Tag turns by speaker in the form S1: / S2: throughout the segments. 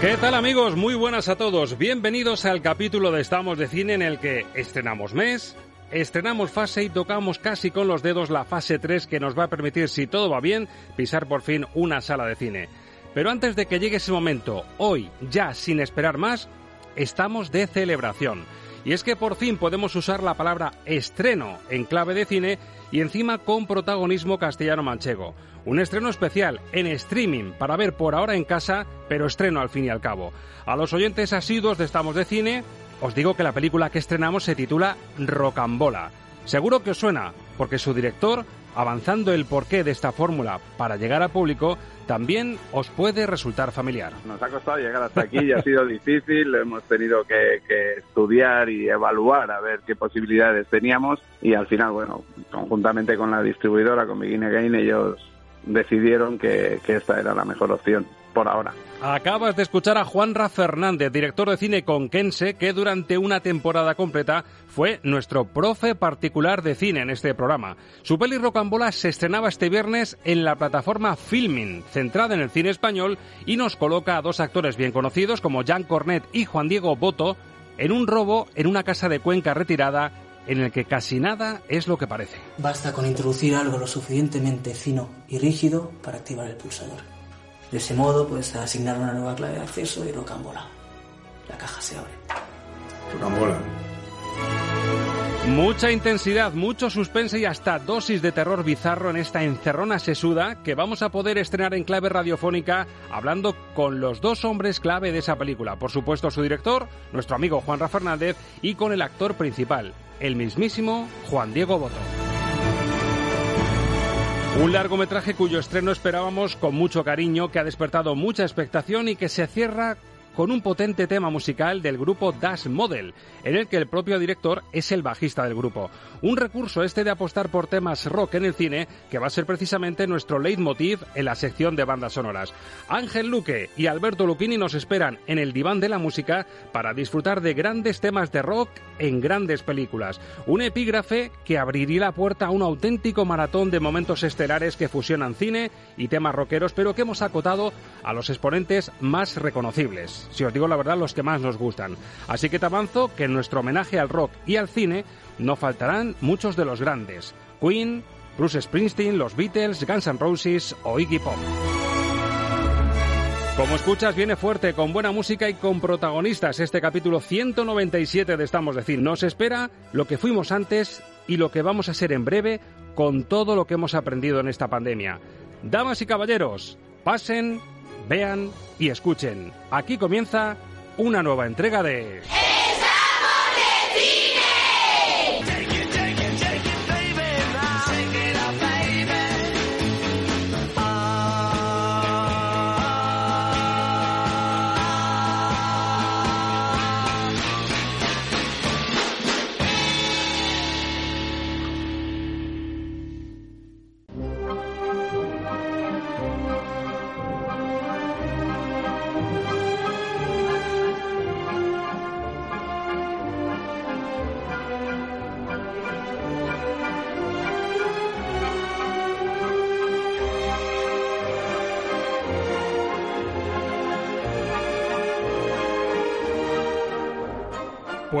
S1: ¿Qué tal amigos? Muy buenas a todos. Bienvenidos al capítulo de Estamos de Cine en el que estrenamos mes, estrenamos fase y tocamos casi con los dedos la fase 3 que nos va a permitir, si todo va bien, pisar por fin una sala de cine. Pero antes de que llegue ese momento, hoy, ya sin esperar más, estamos de celebración. Y es que por fin podemos usar la palabra estreno en clave de cine y encima con protagonismo castellano-manchego. Un estreno especial en streaming para ver por ahora en casa, pero estreno al fin y al cabo. A los oyentes asiduos de Estamos de Cine, os digo que la película que estrenamos se titula Rocambola. Seguro que os suena, porque su director, avanzando el porqué de esta fórmula para llegar al público, también os puede resultar familiar.
S2: Nos ha costado llegar hasta aquí y ha sido difícil, hemos tenido que, que, estudiar y evaluar a ver qué posibilidades teníamos y al final, bueno, conjuntamente con la distribuidora, con Begin Again, ellos decidieron que, esta era la mejor opción por ahora.
S1: Acabas de escuchar a Juanra Fernández, director de cine conquense, que durante una temporada completa fue nuestro profe particular de cine en este programa. Su peli Rocambola se estrenaba este viernes en la plataforma Filmin, centrada en el cine español, y nos coloca a dos actores bien conocidos como Jean Cornet y Juan Diego Boto en un robo en una casa de Cuenca retirada en el que casi nada es lo que parece.
S3: Basta con introducir algo lo suficientemente fino y rígido para activar el pulsador. De ese modo puedes asignar una nueva clave de acceso y rocambola. La caja se abre.
S4: Rocambola.
S1: Mucha intensidad, mucho suspense y hasta dosis de terror bizarro en esta encerrona sesuda que vamos a poder estrenar en clave radiofónica hablando con los dos hombres clave de esa película. Por supuesto su director, nuestro amigo Juanra Fernández, y con el actor principal, el mismísimo Juan Diego Boto. Un largometraje cuyo estreno esperábamos con mucho cariño, que ha despertado mucha expectación y que se cierra con un potente tema musical del grupo Dash Model, en el que el propio director es el bajista del grupo. Un recurso este de apostar por temas rock en el cine, que va a ser precisamente nuestro leitmotiv en la sección de bandas sonoras. Ángel Luque y Alberto Luquini nos esperan en el diván de la música para disfrutar de grandes temas de rock en grandes películas. Un epígrafe que abriría la puerta a un auténtico maratón de momentos estelares que fusionan cine y temas rockeros, pero que hemos acotado a los exponentes más reconocibles si os digo la verdad, los que más nos gustan. Así que te avanzo que en nuestro homenaje al rock y al cine no faltarán muchos de los grandes. Queen, Bruce Springsteen, los Beatles, Guns N' Roses o Iggy Pop. Como escuchas, viene fuerte, con buena música y con protagonistas este capítulo 197 de Estamos Decir. Nos espera lo que fuimos antes y lo que vamos a ser en breve con todo lo que hemos aprendido en esta pandemia. Damas y caballeros, pasen, vean y escuchen. Aquí comienza una nueva entrega de...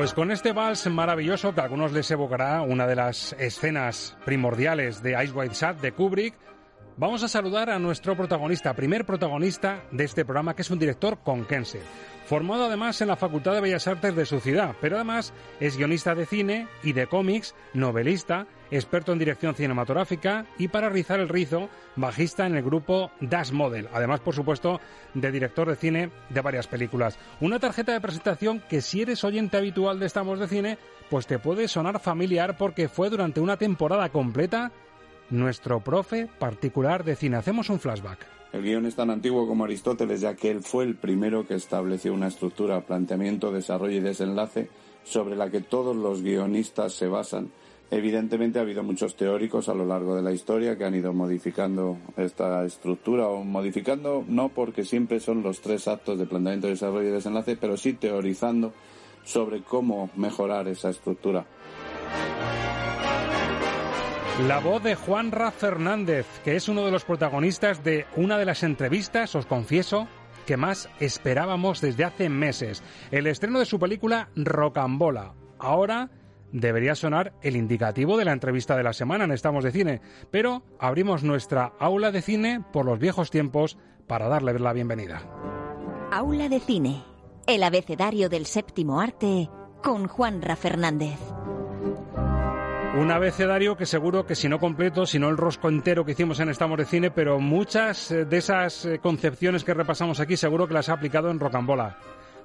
S1: Pues con este vals maravilloso que a algunos les evocará una de las escenas primordiales de Ice White Shot de Kubrick, Vamos a saludar a nuestro protagonista, primer protagonista de este programa, que es un director conquense. Formado además en la Facultad de Bellas Artes de su ciudad, pero además es guionista de cine y de cómics, novelista, experto en dirección cinematográfica y para rizar el rizo, bajista en el grupo Das Model. Además, por supuesto, de director de cine de varias películas. Una tarjeta de presentación que si eres oyente habitual de Estamos de Cine, pues te puede sonar familiar porque fue durante una temporada completa nuestro profe particular de cine. Hacemos un flashback.
S4: El guion es tan antiguo como Aristóteles, ya que él fue el primero que estableció una estructura, planteamiento, desarrollo y desenlace sobre la que todos los guionistas se basan. Evidentemente ha habido muchos teóricos a lo largo de la historia que han ido modificando esta estructura o modificando no porque siempre son los tres actos de planteamiento, desarrollo y desenlace, pero sí teorizando sobre cómo mejorar esa estructura.
S1: La voz de Juan Ra Fernández, que es uno de los protagonistas de una de las entrevistas, os confieso, que más esperábamos desde hace meses. El estreno de su película Rocambola. Ahora debería sonar el indicativo de la entrevista de la semana en Estamos de Cine, pero abrimos nuestra aula de cine por los viejos tiempos para darle la bienvenida.
S5: Aula de Cine, el abecedario del séptimo arte con Juan Ra Fernández.
S1: Un abecedario que seguro que si no completo, si no el rosco entero que hicimos en Estamos de Cine, pero muchas eh, de esas eh, concepciones que repasamos aquí seguro que las ha aplicado en Rocambola.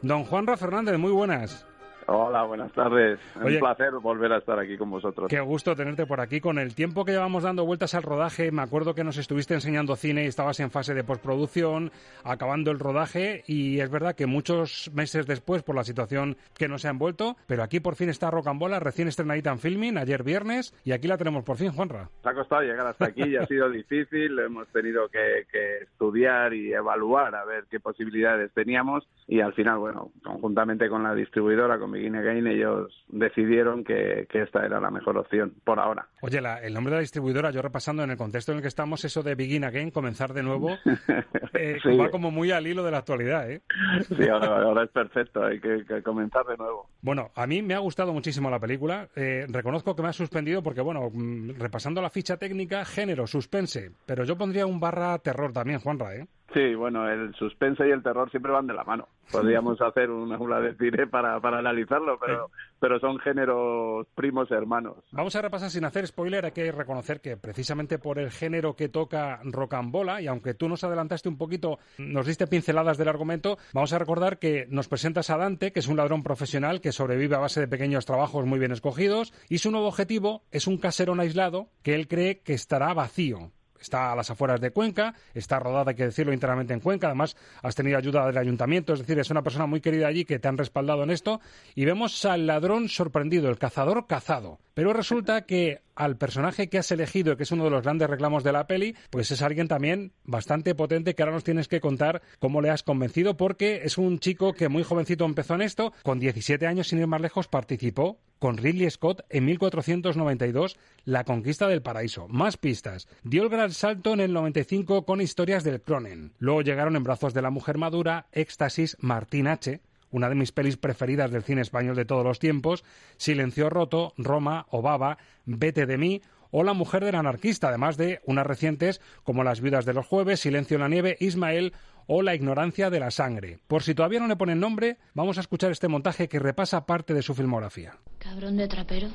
S1: Don Juanra Fernández, muy buenas.
S2: Hola, buenas tardes. un placer volver a estar aquí con vosotros.
S1: Qué gusto tenerte por aquí. Con el tiempo que llevamos dando vueltas al rodaje, me acuerdo que nos estuviste enseñando cine y estabas en fase de postproducción, acabando el rodaje, y es verdad que muchos meses después, por la situación que nos ha envuelto, pero aquí por fin está Rocambola, recién estrenadita en filming, ayer viernes, y aquí la tenemos por fin, Juanra.
S2: Se ha costado llegar hasta aquí y ha sido difícil. Hemos tenido que, que estudiar y evaluar a ver qué posibilidades teníamos, y al final, bueno, conjuntamente con la distribuidora, con Begin Again, ellos decidieron que, que, esta era la mejor opción por ahora.
S1: Oye, la, el nombre de la distribuidora, yo repasando en el contexto en el que estamos, eso de Begin Again, comenzar de nuevo, eh, sí. va como muy al hilo de la actualidad, ¿eh?
S2: Sí, ahora, ahora es perfecto, hay que, que, comenzar de nuevo.
S1: Bueno, a mí me ha gustado muchísimo la película. Eh, reconozco que me ha suspendido porque, bueno, repasando la ficha técnica, género, suspense, pero yo pondría un barra terror también, Juanra, ¿eh?
S2: Sí, bueno, el suspense y el terror siempre van de la mano. Podríamos hacer una aula de cine para, para analizarlo, pero, pero son géneros primos hermanos.
S1: Vamos a repasar sin hacer spoiler. Hay que reconocer que precisamente por el género que toca Rocambola, y aunque tú nos adelantaste un poquito, nos diste pinceladas del argumento, vamos a recordar que nos presentas a Dante, que es un ladrón profesional que sobrevive a base de pequeños trabajos muy bien escogidos, y su nuevo objetivo es un caserón aislado que él cree que estará vacío está a las afueras de Cuenca, está rodada, hay que decirlo, íntegramente en Cuenca, además has tenido ayuda del ayuntamiento, es decir, es una persona muy querida allí que te han respaldado en esto, y vemos al ladrón sorprendido, el cazador cazado. Pero resulta que al personaje que has elegido, que es uno de los grandes reclamos de la peli, pues es alguien también bastante potente que ahora nos tienes que contar cómo le has convencido, porque es un chico que muy jovencito empezó en esto, con 17 años sin ir más lejos participó con Ridley Scott en 1492 La conquista del paraíso. Más pistas. Dio el gran salto en el 95 con historias del Cronen. Luego llegaron en brazos de la mujer madura, Éxtasis, Martín H., una de mis pelis preferidas del cine español de todos los tiempos, Silencio Roto, Roma, Obaba, Vete de mí o La mujer del anarquista, además de unas recientes como Las viudas de los jueves, Silencio en la nieve, Ismael o La ignorancia de la sangre. Por si todavía no le ponen nombre, vamos a escuchar este montaje que repasa parte de su filmografía.
S6: Cabrón de trapero,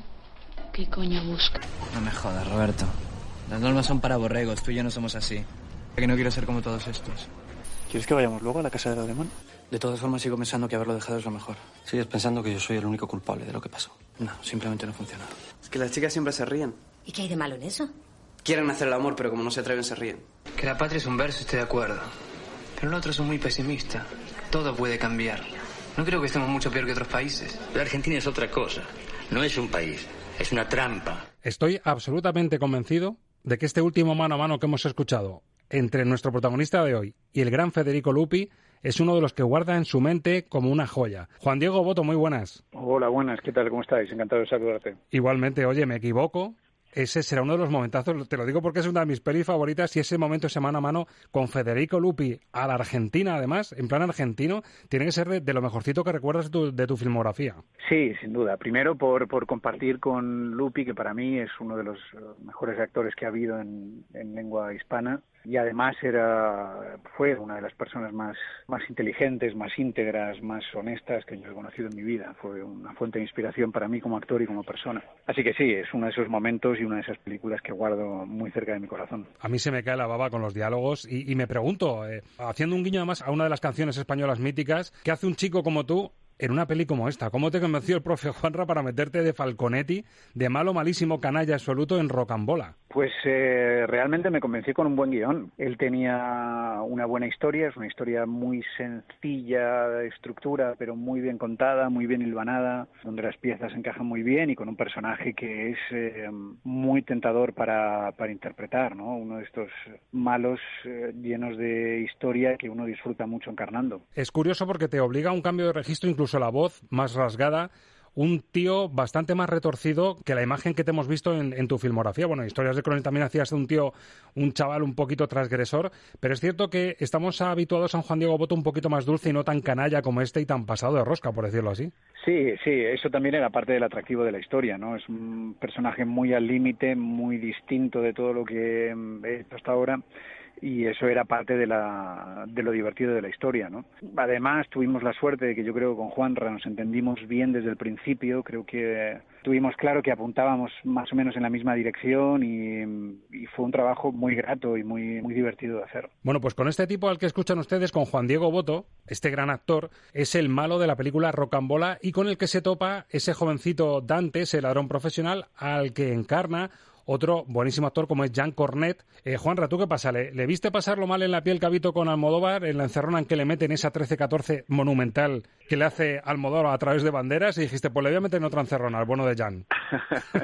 S6: ¿qué coño busca?
S7: No me jodas, Roberto. Las normas son para borregos, tú y yo no somos así. Que no quiero ser como todos estos.
S8: ¿Quieres que vayamos luego a la casa de Alemán?
S7: De todas formas, sigo pensando que haberlo dejado es lo mejor.
S8: ¿Sigues pensando que yo soy el único culpable de lo que pasó?
S7: No, simplemente no funciona.
S9: Es que las chicas siempre se ríen.
S10: ¿Y qué hay de malo en eso?
S9: Quieren hacer el amor, pero como no se atreven, se ríen.
S7: Que la patria es un verso, estoy de acuerdo. Pero otro es muy pesimista. Todo puede cambiar. No creo que estemos mucho peor que otros países.
S11: La Argentina es otra cosa. No es un país, es una trampa.
S1: Estoy absolutamente convencido de que este último mano a mano que hemos escuchado entre nuestro protagonista de hoy y el gran Federico Lupi es uno de los que guarda en su mente como una joya. Juan Diego Boto, muy buenas.
S12: Hola, buenas, ¿qué tal? ¿Cómo estáis? Encantado de saludarte.
S1: Igualmente, oye, me equivoco. Ese será uno de los momentazos, te lo digo porque es una de mis pelis favoritas y ese momento, ese mano a mano con Federico Lupi a la Argentina, además, en plan argentino, tiene que ser de, lo mejorcito que recuerdas tu, de tu, filmografía.
S12: Sí, sin duda. Primero por, por compartir con Lupi, que para mí es uno de los mejores actores que ha habido en, en lengua hispana y además era fue una de las personas más, más inteligentes, más íntegras, más honestas que yo he conocido en mi vida. Fue una fuente de inspiración para mí como actor y como persona. Así que sí, es uno de esos momentos y una de esas películas que guardo muy cerca de mi corazón.
S1: A mí se me cae la baba con los diálogos y, me pregunto, eh, haciendo un guiño además a una de las canciones españolas míticas, ¿qué hace un chico como tú en una peli como esta? ¿Cómo te convenció el profe Juanra para meterte de Falconetti, de malo, malísimo, canalla absoluto en Rocambola?
S12: Pues eh, realmente me convencí con un buen guion. Él tenía una buena historia, es una historia muy sencilla de estructura, pero muy bien contada, muy bien hilvanada, donde las piezas encajan muy bien y con un personaje que es eh, muy tentador para, para interpretar, ¿no? Uno de estos malos eh, llenos de historia que uno disfruta mucho encarnando.
S1: Es curioso porque te obliga a un cambio de registro, incluso la voz más rasgada un tío bastante más retorcido que la imagen que te hemos visto en, tu filmografía. Bueno, Historias de Crónica también hacías de un tío, un chaval un poquito transgresor, pero es cierto que estamos habituados a un Juan Diego Boto un poquito más dulce y no tan canalla como este y tan pasado de rosca, por decirlo así.
S12: Sí, sí, eso también era parte del atractivo de la historia, ¿no? Es un personaje muy al límite, muy distinto de todo lo que he hecho hasta ahora y eso era parte de, lo divertido de la historia. Además, tuvimos la suerte de que yo creo que con Juanra nos entendimos bien desde el principio, creo que tuvimos claro que apuntábamos más o menos en la misma dirección y, fue un trabajo muy grato y muy, muy divertido de hacer.
S1: Bueno, pues con este tipo al que escuchan ustedes, con Juan Diego Boto, este gran actor, es el malo de la película Rocambola y con el que se topa ese jovencito Dante, ese ladrón profesional, al que encarna otro buenísimo actor como es Jean Cornet. Eh, Juanra, ¿tú qué pasa? ¿Le, viste pasarlo mal en la piel Cabito con Almodóvar en la encerrona en que le meten esa 13-14 monumental que le hace Almodóvar a través de banderas y dijiste, pues le voy a meter en otra encerrona, al bueno de Jan?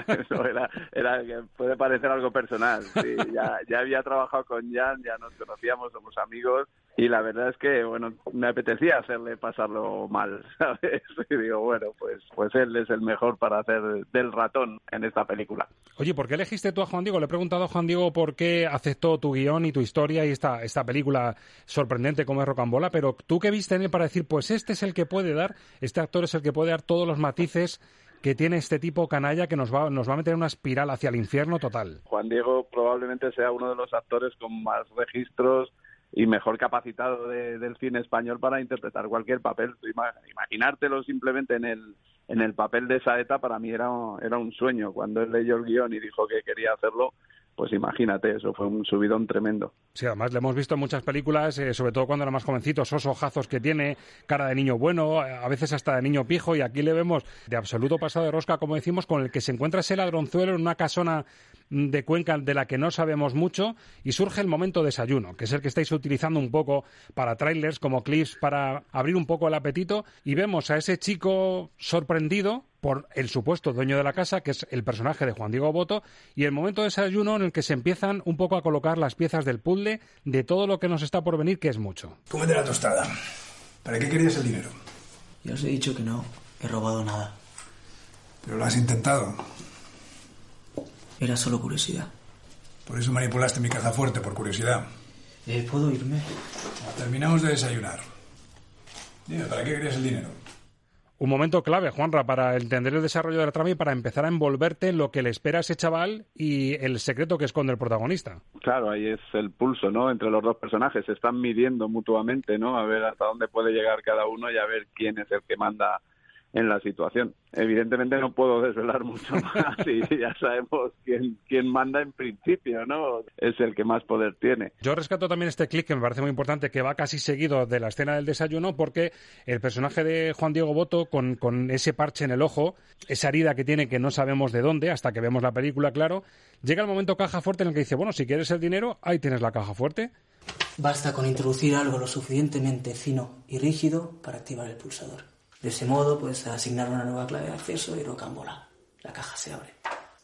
S2: Eso era, era, puede parecer algo personal. Sí, ya, ya había trabajado con Jan, ya nos conocíamos, somos amigos y la verdad es que bueno me apetecía hacerle pasarlo mal sabes y digo bueno pues pues él es el mejor para hacer del ratón en esta película.
S1: Oye por qué elegiste tú a Juan Diego le he preguntado a Juan Diego por qué aceptó tu guion y tu historia y esta esta película sorprendente como es Rocambola pero tú qué viste en él para decir pues este es el que puede dar este actor es el que puede dar todos los matices que tiene este tipo canalla que nos va, nos va a meter en una espiral hacia el infierno total.
S2: Juan Diego probablemente sea uno de los actores con más registros y mejor capacitado del cine español para interpretar cualquier papel. Imaginártelo simplemente en el, en el papel de Saeta para mí era, era un sueño. Cuando él leyó el guion y dijo que quería hacerlo, pues imagínate, eso fue un subidón tremendo.
S1: Sí, además le hemos visto en muchas películas, eh, sobre todo cuando era más jovencito, esos ojazos que tiene, cara de niño bueno, a veces hasta de niño pijo, y aquí le vemos de absoluto pasado de rosca, como decimos, con el que se encuentra ese ladronzuelo en una casona de Cuenca de la que no sabemos mucho, y surge el momento desayuno, que es el que estáis utilizando un poco para trailers, como clips, para abrir un poco el apetito, y vemos a ese chico sorprendido por el supuesto dueño de la casa, que es el personaje de Juan Diego Boto, y el momento de desayuno en el que se empiezan un poco a colocar las piezas del puzzle de todo lo que nos está por venir, que es mucho.
S13: Cómete la tostada. ¿Para qué querías el dinero?
S3: Ya os he dicho que no, he robado nada.
S13: Pero lo has intentado.
S3: Era solo curiosidad.
S13: Por eso manipulaste mi caja fuerte, por curiosidad.
S3: Eh, ¿Puedo irme?
S13: Terminamos de desayunar. Dime, ¿para qué querías el dinero?
S1: Un momento clave, Juanra, para entender el desarrollo de la trama y para empezar a envolverte en lo que le espera a ese chaval y el secreto que esconde el protagonista.
S2: Claro, ahí es el pulso, ¿no? Entre los dos personajes. Se están midiendo mutuamente, ¿no? A ver hasta dónde puede llegar cada uno y a ver quién es el que manda en la situación. Evidentemente no puedo desvelar mucho más y ya sabemos quién, quién manda en principio, ¿no? Es el que más poder tiene.
S1: Yo rescato también este clic que me parece muy importante, que va casi seguido de la escena del desayuno, porque el personaje de Juan Diego Boto, con, con ese parche en el ojo, esa herida que tiene que no sabemos de dónde, hasta que vemos la película, claro, llega el momento caja fuerte en el que dice, bueno, si quieres el dinero, ahí tienes la caja fuerte.
S3: Basta con introducir algo lo suficientemente fino y rígido para activar el pulsador. De ese modo puedes asignar una nueva clave de acceso y rocambola. La caja se abre.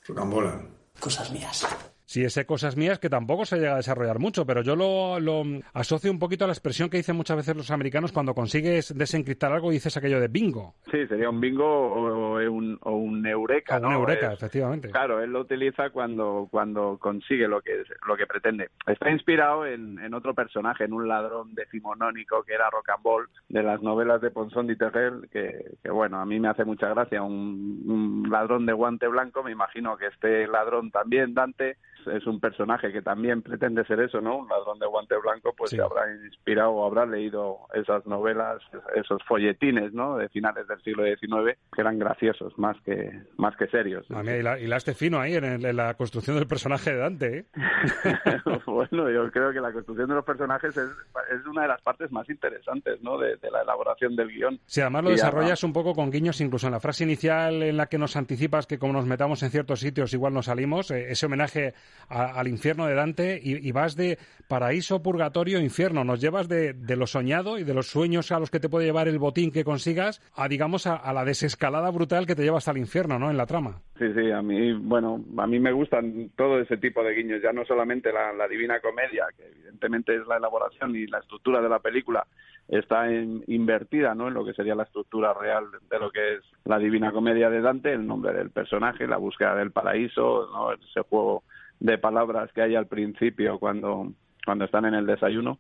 S13: Rocambola.
S3: Cosas mías.
S1: Sí, ese cosas mías que tampoco se llega a desarrollar mucho, pero yo lo, asocio un poquito a la expresión que dicen muchas veces los americanos cuando consigues desencriptar algo y dices aquello de bingo.
S2: Sí, sería un bingo o, un, o un eureka,
S1: ¿no? Un eureka, efectivamente.
S2: Claro, él lo utiliza cuando, cuando consigue lo que, lo que pretende. Está inspirado en, en otro personaje, en un ladrón decimonónico que era Rocambole, de las novelas de Ponzón de Terrell, que, que, bueno, a mí me hace mucha gracia. Un, un ladrón de guante blanco, me imagino que este ladrón también, Dante, es un personaje que también pretende ser eso, ¿no? Un ladrón de guante blanco, pues se habrá inspirado o habrá leído esas novelas, esos folletines, ¿no? De finales del siglo XIX, que eran graciosos más que más que serios.
S1: y, la, y este fino ahí en, la construcción del personaje de Dante, ¿eh?
S2: bueno, yo creo que la construcción de los personajes es, es una de las partes más interesantes, ¿no? De, la elaboración del guion.
S1: Sí, además lo desarrollas un poco con guiños, incluso en la frase inicial en la que nos anticipas que como nos metamos en ciertos sitios igual no salimos, eh, ese homenaje al infierno de Dante y, vas de paraíso, purgatorio, infierno. Nos llevas de, lo soñado y de los sueños a los que te puede llevar el botín que consigas a, digamos, a, la desescalada brutal que te lleva hasta el infierno, ¿no? En la trama.
S2: Sí, sí, a mí, bueno, a mí me gustan todo ese tipo de guiños, ya no solamente la, Divina Comedia, que evidentemente es la elaboración y la estructura de la película, está invertida ¿no? en lo que sería la estructura real de lo que es la Divina Comedia de Dante, el nombre del personaje, la búsqueda del paraíso, ¿no? ese juego de palabras que hay al principio cuando, cuando están en el desayuno.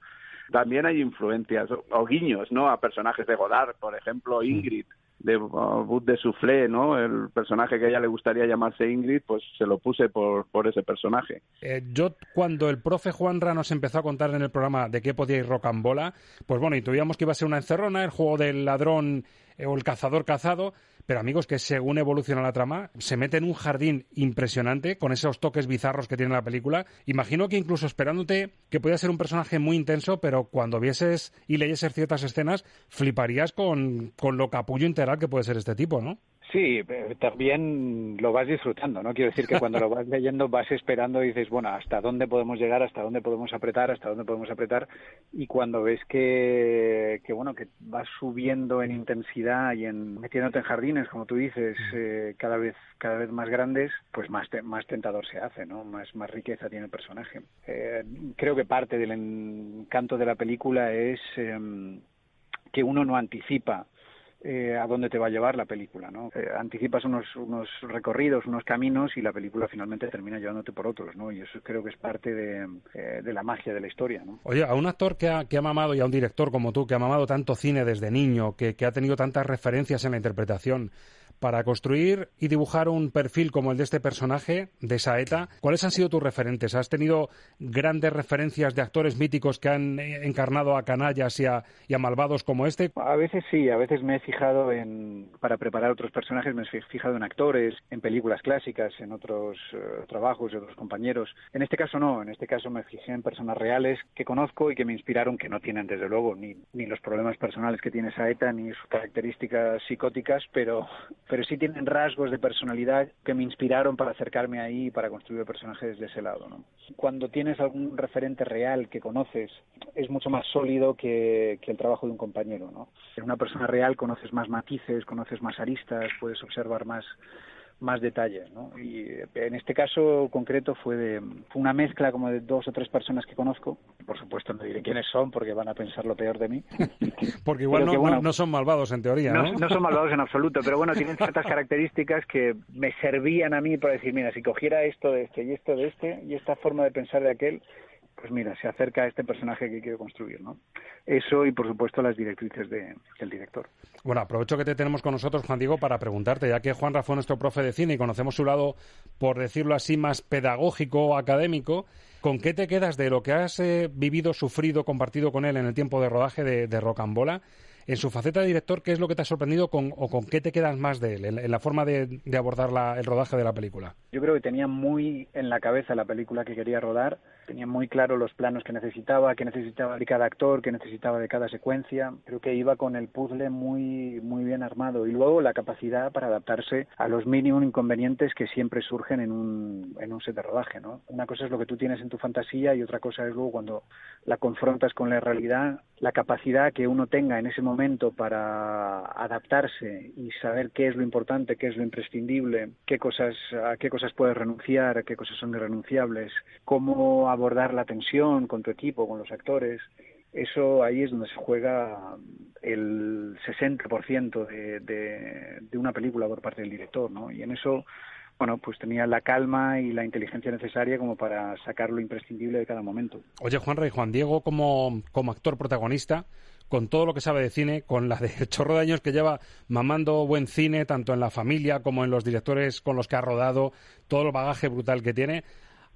S2: También hay influencias o, guiños, ¿no? A personajes de Godard, por ejemplo, Ingrid, de uh, de Soufflé, ¿no? El personaje que a ella le gustaría llamarse Ingrid, pues se lo puse por, por ese personaje.
S1: Eh, yo, cuando el profe Juanra nos empezó a contar en el programa de qué podía ir rocambola, pues bueno, intuíamos que iba a ser una encerrona, el juego del ladrón eh, o el cazador cazado, pero amigos, que según evoluciona la trama, se mete en un jardín impresionante con esos toques bizarros que tiene la película. Imagino que incluso esperándote que pueda ser un personaje muy intenso, pero cuando vieses y leyeses ciertas escenas, fliparías con, con lo capullo integral que puede ser este tipo, ¿no?
S12: Sí, eh, también lo vas disfrutando, ¿no? Quiero decir que cuando lo vas leyendo vas esperando y dices, bueno, ¿hasta dónde podemos llegar? ¿Hasta dónde podemos apretar? ¿Hasta dónde podemos apretar? Y cuando ves que, que bueno, que vas subiendo en intensidad y en metiéndote en jardines, como tú dices, eh, cada vez cada vez más grandes, pues más más tentador se hace, ¿no? Más más riqueza tiene el personaje. Eh, creo que parte del encanto de la película es em, que uno no anticipa eh, a dónde te va a llevar la película, ¿no? Eh, anticipas unos, unos recorridos, unos caminos y la película finalmente termina llevándote por otros, ¿no? Y eso creo que es parte de, eh, de la magia de la historia, ¿no?
S1: Oye, a un actor que ha, que ha mamado y a un director como tú, que ha mamado tanto cine desde niño, que, que ha tenido tantas referencias en la interpretación, para construir y dibujar un perfil como el de este personaje, de Saeta, ¿cuáles han sido tus referentes? ¿Has tenido grandes referencias de actores míticos que han encarnado a canallas y a, malvados como este?
S12: A veces sí, a veces me he fijado en, para preparar otros personajes, me he fijado en actores, en películas clásicas, en otros eh, trabajos de otros compañeros. En este caso no, en este caso me fijé en personas reales que conozco y que me inspiraron, que no tienen desde luego ni, ni los problemas personales que tiene Saeta, ni sus características psicóticas, pero pero sí tienen rasgos de personalidad que me inspiraron para acercarme ahí y para construir personajes de ese lado. ¿no? Cuando tienes algún referente real que conoces, es mucho más sólido que, que el trabajo de un compañero. ¿no? En una persona real conoces más matices, conoces más aristas, puedes observar más más detalles, ¿no? Y eh, en este caso concreto fue de fue una mezcla como de dos o tres personas que conozco. Por supuesto no diré quiénes son porque van a pensar lo peor de mí.
S1: porque igual no, no, son malvados en teoría, ¿no?
S12: ¿no? son malvados en absoluto, pero bueno, tienen ciertas características que me servían a mí para decir, mira, si cogiera esto de este y esto de este y esta forma de pensar de aquel, pues mira, se acerca a este personaje que quiero construir, ¿no? Eso y, por supuesto, las directrices de, del director.
S1: Bueno, aprovecho que te tenemos con nosotros, Juan Diego, para preguntarte, ya que Juan fue nuestro profe de cine y conocemos su lado, por decirlo así, más pedagógico o académico, ¿con qué te quedas de lo que has eh, vivido, sufrido, compartido con él en el tiempo de rodaje de, de Rocambola? En su faceta de director, ¿qué es lo que te ha sorprendido con, o con qué te quedas más de él, en, la forma de, de abordar la, el rodaje de la película?
S12: Yo creo que tenía muy en la cabeza la película que quería rodar tenía muy claro los planos que necesitaba, qué necesitaba de cada actor, qué necesitaba de cada secuencia. Creo que iba con el puzzle muy, muy bien armado y luego la capacidad para adaptarse a los mínimos inconvenientes que siempre surgen en un, en un set de rodaje. ¿no? Una cosa es lo que tú tienes en tu fantasía y otra cosa es luego cuando la confrontas con la realidad, la capacidad que uno tenga en ese momento para adaptarse y saber qué es lo importante, qué es lo imprescindible, qué cosas, a qué cosas puedes renunciar, a qué cosas son irrenunciables, cómo abordar la tensión con tu equipo, con los actores. Eso ahí es donde se juega el 60% de, de, una película por parte del director, ¿no? Y en eso bueno, pues tenía la calma y la inteligencia necesaria como para sacar lo imprescindible de cada momento.
S1: Oye, Juan Rey, Juan Diego como, como actor protagonista, con todo lo que sabe de cine, con la de chorro de años que lleva mamando buen cine, tanto en la familia como en los directores con los que ha rodado, todo el bagaje brutal que tiene,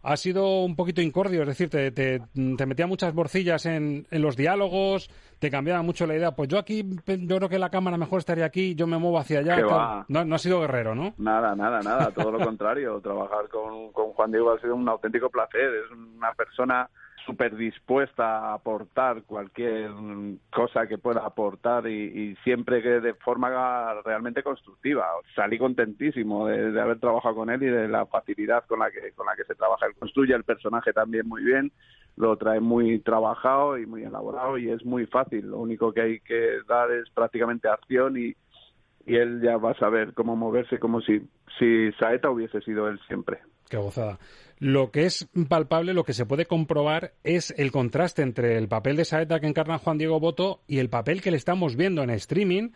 S1: ha sido un poquito incordio, es decir, te, te, metía muchas borcillas en, en, los diálogos, te cambiaba mucho la idea. Pues yo aquí, yo creo que la cámara mejor estaría aquí, yo me muevo hacia allá. No, no, ha sido guerrero, ¿no?
S2: Nada, nada, nada, todo lo contrario. Trabajar con, con Juan Diego ha sido un auténtico placer. Es una persona súper dispuesta a aportar cualquier cosa que pueda aportar y, siempre que de forma realmente constructiva. Salí contentísimo de, de, haber trabajado con él y de la facilidad con la que con la que se trabaja. Él construye el personaje también muy bien, lo trae muy trabajado y muy elaborado y es muy fácil. Lo único que hay que dar es prácticamente acción y, y él ya va a saber cómo moverse como si, si Saeta hubiese sido él siempre.
S1: Qué gozada. Lo que es palpable, lo que se puede comprobar es el contraste entre el papel de Saeta que encarna Juan Diego Boto y el papel que le estamos viendo en streaming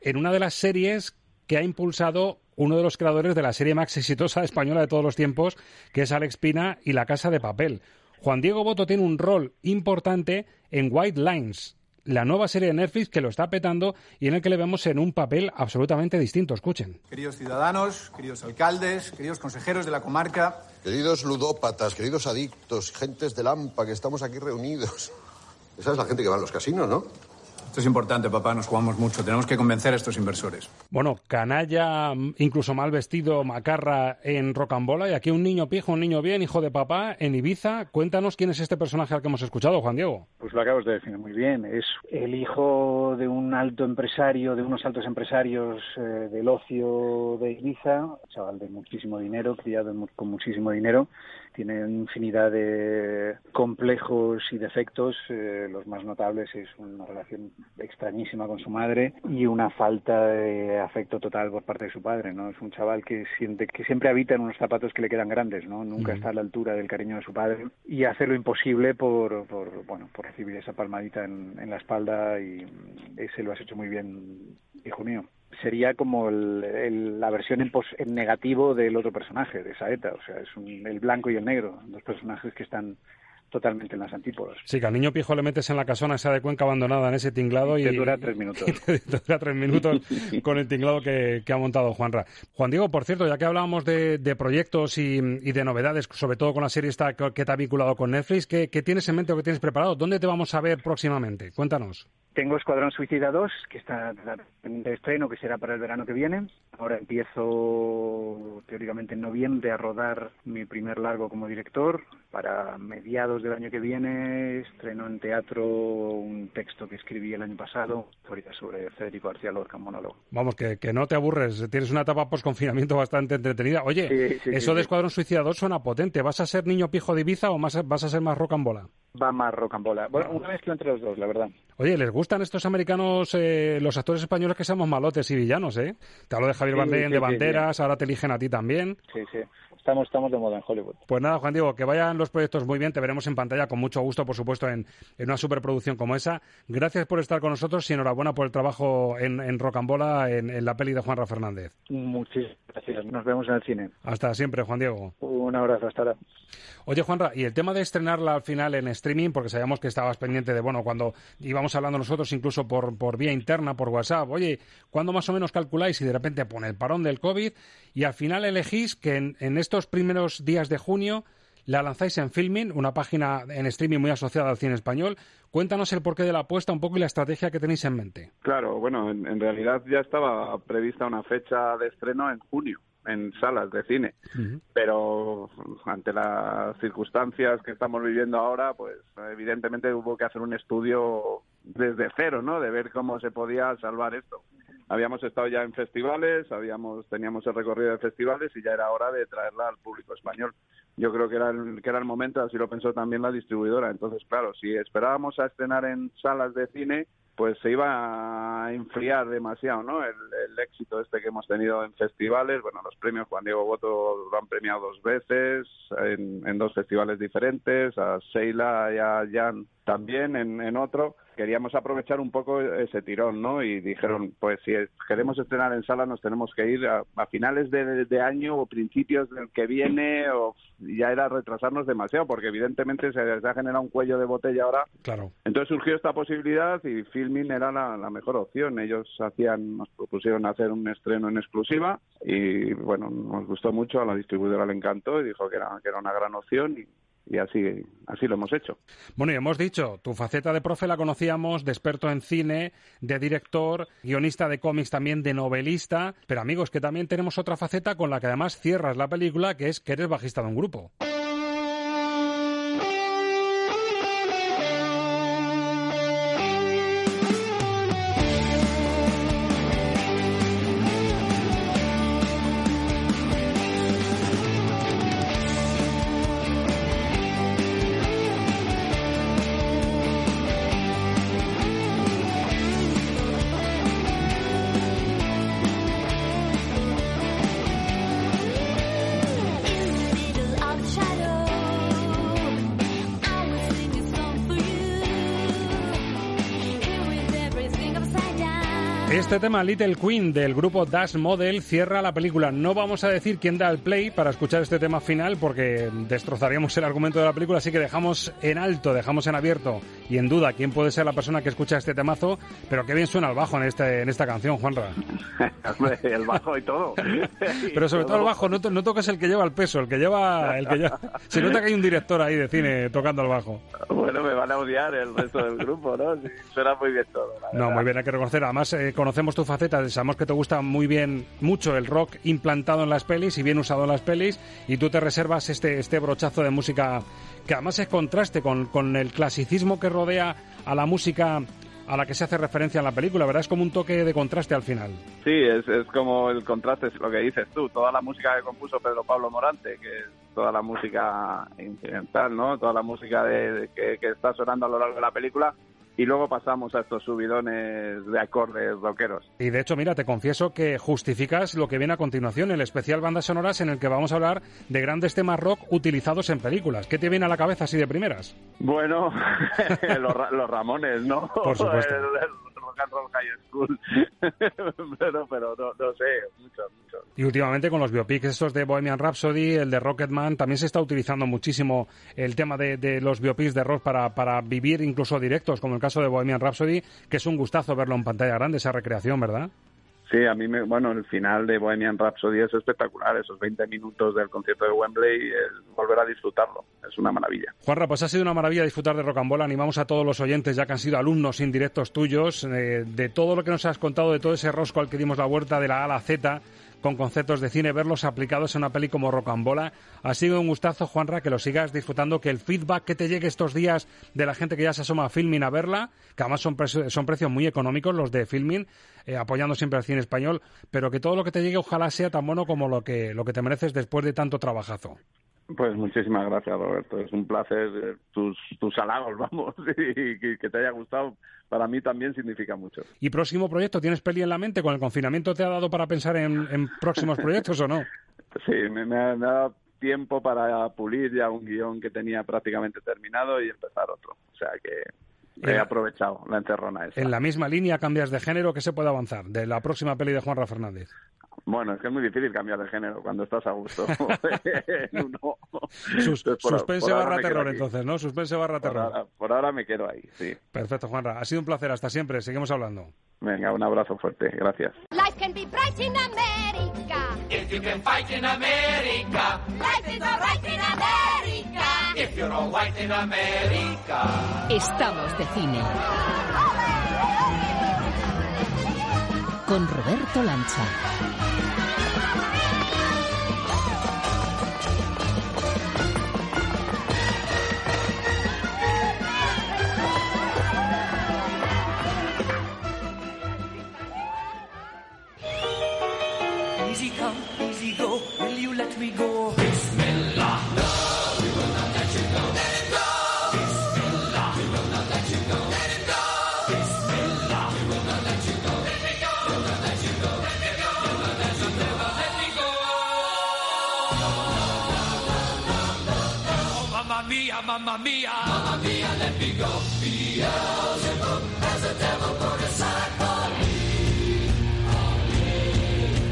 S1: en una de las series que ha impulsado uno de los creadores de la serie más exitosa española de todos los tiempos, que es Alex Pina y La Casa de Papel. Juan Diego Boto tiene un rol importante en White Lines, la nueva serie de Netflix que lo está petando y en el que le vemos en un papel absolutamente distinto. Escuchen.
S14: Queridos ciudadanos, queridos alcaldes, queridos consejeros de la comarca.
S15: Queridos ludópatas, queridos adictos, gentes de Lampa que estamos aquí reunidos. Esa es la gente que va a los casinos, ¿no?
S14: Esto es importante, papá, nos jugamos mucho. Tenemos que convencer a estos inversores.
S1: Bueno, canalla, incluso mal vestido, macarra en Rocambola y aquí un niño pijo, un niño bien, hijo de papá, en Ibiza. Cuéntanos quién es este personaje al que hemos escuchado, Juan Diego.
S12: Pues lo acabas de definir muy bien. Es el hijo de un alto empresario, de unos altos empresarios eh, del ocio de Ibiza, chaval de muchísimo dinero, criado con muchísimo dinero tiene infinidad de complejos y defectos. Eh, los más notables es una relación extrañísima con su madre y una falta de afecto total por parte de su padre. no Es un chaval que siente que siempre habita en unos zapatos que le quedan grandes, no nunca está a la altura del cariño de su padre y hace lo imposible por, por bueno por recibir esa palmadita en, en la espalda y ese lo has hecho muy bien, hijo mío sería como el, el, la versión en, pos, en, negativo del otro personaje, de Saeta. O sea, es un, el blanco y el negro, dos personajes que están totalmente en las antípodas.
S1: Sí, que al niño pijo le metes en la casona esa de Cuenca abandonada en ese tinglado y...
S12: Te dura tres minutos.
S1: te dura tres minutos con el tinglado que, que, ha montado Juanra. Juan Diego, por cierto, ya que hablábamos de, de proyectos y, y, de novedades, sobre todo con la serie esta que, que te ha vinculado con Netflix, ¿qué, ¿qué, tienes en mente o qué tienes preparado? ¿Dónde te vamos a ver próximamente? Cuéntanos.
S12: Tengo Escuadrón Suicida 2, que está en de estreno, que será para el verano que viene. Ahora empiezo, teóricamente, en noviembre a rodar mi primer largo como director. Para mediados del año que viene estreno en teatro un texto que escribí el año pasado, sobre Federico García Lorca, monólogo.
S1: Vamos, que, que no te aburres. Tienes una etapa post-confinamiento bastante entretenida. Oye, sí, sí, eso sí, de Escuadrón Suicida 2 suena potente. ¿Vas a ser niño pijo de Ibiza o más, vas a ser más rock and bola?
S12: Va más rock and bola. Bueno, una mezcla entre los dos, la verdad.
S1: Oye, ¿les gustan estos americanos, eh, los actores españoles que somos malotes y villanos, eh? Te hablo de Javier sí, Bardem, sí, de Banderas, sí, ahora te eligen a ti también.
S12: Sí, sí. Estamos, estamos de moda en Hollywood.
S1: Pues nada, Juan Diego, que vayan los proyectos muy bien. Te veremos en pantalla con mucho gusto, por supuesto, en, en una superproducción como esa. Gracias por estar con nosotros y enhorabuena por el trabajo en, en Rocambola, en, en la peli de Juanra Fernández.
S12: Muchísimas gracias. Nos vemos en el cine.
S1: Hasta siempre, Juan Diego.
S12: Un abrazo, hasta ahora.
S1: Oye, Juanra, y el tema de estrenarla al final en streaming, porque sabíamos que estabas pendiente de, bueno, cuando íbamos hablando nosotros incluso por, por vía interna, por WhatsApp, oye, ¿cuándo más o menos calculáis y de repente pone el parón del COVID y al final elegís que en, en estos primeros días de junio la lanzáis en Filming, una página en streaming muy asociada al cine español. Cuéntanos el porqué de la apuesta un poco y la estrategia que tenéis en mente.
S2: Claro, bueno, en, en realidad ya estaba prevista una fecha de estreno en junio en salas de cine. Uh -huh. Pero ante las circunstancias que estamos viviendo ahora, pues evidentemente hubo que hacer un estudio desde cero, ¿no? De ver cómo se podía salvar esto. Habíamos estado ya en festivales, habíamos teníamos el recorrido de festivales y ya era hora de traerla al público español. Yo creo que era el, que era el momento, así lo pensó también la distribuidora. Entonces, claro, si esperábamos a estrenar en salas de cine, pues se iba a enfriar demasiado, ¿no? El, éxito este que hemos tenido en festivales, bueno, los premios Juan Diego Boto lo han premiado dos veces en, en dos festivales diferentes, a Sheila y a Jan también en otro queríamos aprovechar un poco ese tirón, ¿no? Y dijeron, pues si queremos estrenar en sala nos tenemos que ir a, a finales de, de, año o principios del que viene o ya era retrasarnos demasiado porque evidentemente se, ha generado un cuello de botella ahora.
S1: Claro.
S2: Entonces surgió esta posibilidad y Filming era la, la mejor opción. Ellos hacían, nos propusieron hacer un estreno en exclusiva y bueno, nos gustó mucho, a la distribuidora le encantó y dijo que era, que era una gran opción y y así, así lo hemos hecho.
S1: Bueno, y hemos dicho, tu faceta de profe la conocíamos, de experto en cine, de director, guionista de cómics también, de novelista, pero amigos, que también tenemos otra faceta con la que además cierras la película, que es que eres bajista de un grupo. Este tema, Little Queen, del grupo Dash Model, cierra la película. No vamos a decir quién da el play para escuchar este tema final porque destrozaríamos el argumento de la película, así que dejamos en alto, dejamos en abierto y en duda quién puede ser la persona que escucha este temazo, pero qué bien suena el bajo en, este, en esta canción, Juanra.
S2: el bajo y todo.
S1: pero sobre todo el bajo, no, no toques el que lleva el peso, el que lleva... El que lleva... Se nota que hay un director ahí de cine tocando el bajo.
S2: Bueno, me van a odiar el resto del grupo, ¿no? Sí, suena muy bien todo.
S1: no, muy bien, hay que reconocer. Además, eh, conocemos tu faceta, sabemos que te gusta muy bien, mucho el rock implantado en las pelis y bien usado en las pelis, y tú te reservas este, este brochazo de música que además es contraste con, con el clasicismo que rodea a la música a la que se hace referencia en la película, ¿verdad? Es como un toque de contraste al final.
S2: Sí, es, es como el contraste, es lo que dices tú, toda la música que compuso Pedro Pablo Morante, que es toda la música incidental, ¿no? Toda la música de, de que, que está sonando a lo largo de la película, y luego pasamos a estos subidones de acordes rockeros.
S1: Y de hecho, mira, te confieso que justificas lo que viene a continuación, el especial bandas sonoras en el que vamos a hablar de grandes temas rock utilizados en películas. ¿Qué te viene a la cabeza así de primeras?
S2: Bueno, los, los, Ramones, ¿no?
S1: Por supuesto.
S2: El, el rock
S1: Y últimamente con los biopics estos de Bohemian Rhapsody, el de Rocketman, también se está utilizando muchísimo el tema de, de los biopics de rock para, para vivir incluso directos, como el caso de Bohemian Rhapsody, que es un gustazo verlo en pantalla grande, esa recreación, ¿verdad?
S2: Sí, a mí, me, bueno, el final de Bohemian Rhapsody es espectacular. Esos 20 minutos del concierto de Wembley, volver a disfrutarlo. Es una maravilla.
S1: Juanra, pues ha sido una maravilla disfrutar de Rocambola. Animamos a todos los oyentes, ya que han sido alumnos indirectos tuyos, eh, de todo lo que nos has contado, de todo ese rosco al que dimos la vuelta de la A a la Z con conceptos de cine, verlos aplicados en una peli como Rocambola. Ha sido un gustazo, Juanra, que lo sigas disfrutando, que el feedback que te llegue estos días de la gente que ya se asoma a Filmin a verla, que además son, precios, son precios muy económicos los de Filmin, eh, apoyando siempre al cine español, pero que todo lo que te llegue ojalá sea tan bueno como lo que, lo que te mereces después de tanto trabajazo.
S2: Pues muchísimas gracias, Roberto. Es un placer tus, tus halagos, vamos, y que, te haya gustado. Para mí también significa mucho.
S1: ¿Y próximo proyecto? ¿Tienes peli en la mente? ¿Con el confinamiento te ha dado para pensar en, en próximos proyectos o no?
S2: Sí, me, me, ha, me ha dado tiempo para pulir ya un guion que tenía prácticamente terminado y empezar otro. O sea que he aprovechado la encerrona esa.
S1: En la misma línea cambias de género, ¿qué se puede avanzar de la próxima peli de Juanra Fernández?
S2: Bueno, es que es muy difícil cambiar de género cuando estás a gusto.
S1: no. Sus, por, suspense por barra terror, entonces, ¿no? Suspense barra
S2: por
S1: terror.
S2: Ahora, por ahora me quedo ahí, sí.
S1: Perfecto, Juanra. Ha sido un placer. Hasta siempre. Seguimos hablando.
S2: Venga, un abrazo fuerte. Gracias.
S10: Life can be bright in America.
S16: If you can fight in America.
S10: Life is alright in America.
S16: If you're all white in America.
S17: Estamos de cine. Con Roberto Lancha.
S16: Easy go, will you let me go? Bismillah. No, we will not let you go. Let it go. Bismillah. We will not let you go. Let it go. Bismillah. We will not let you go. Let me
S17: go. We will not
S16: let you go. Let me go. We will not let you never let me go. No, no, no, no, no. Oh, mamma mia, mamma mia. Mamma mia, let me go. Mia.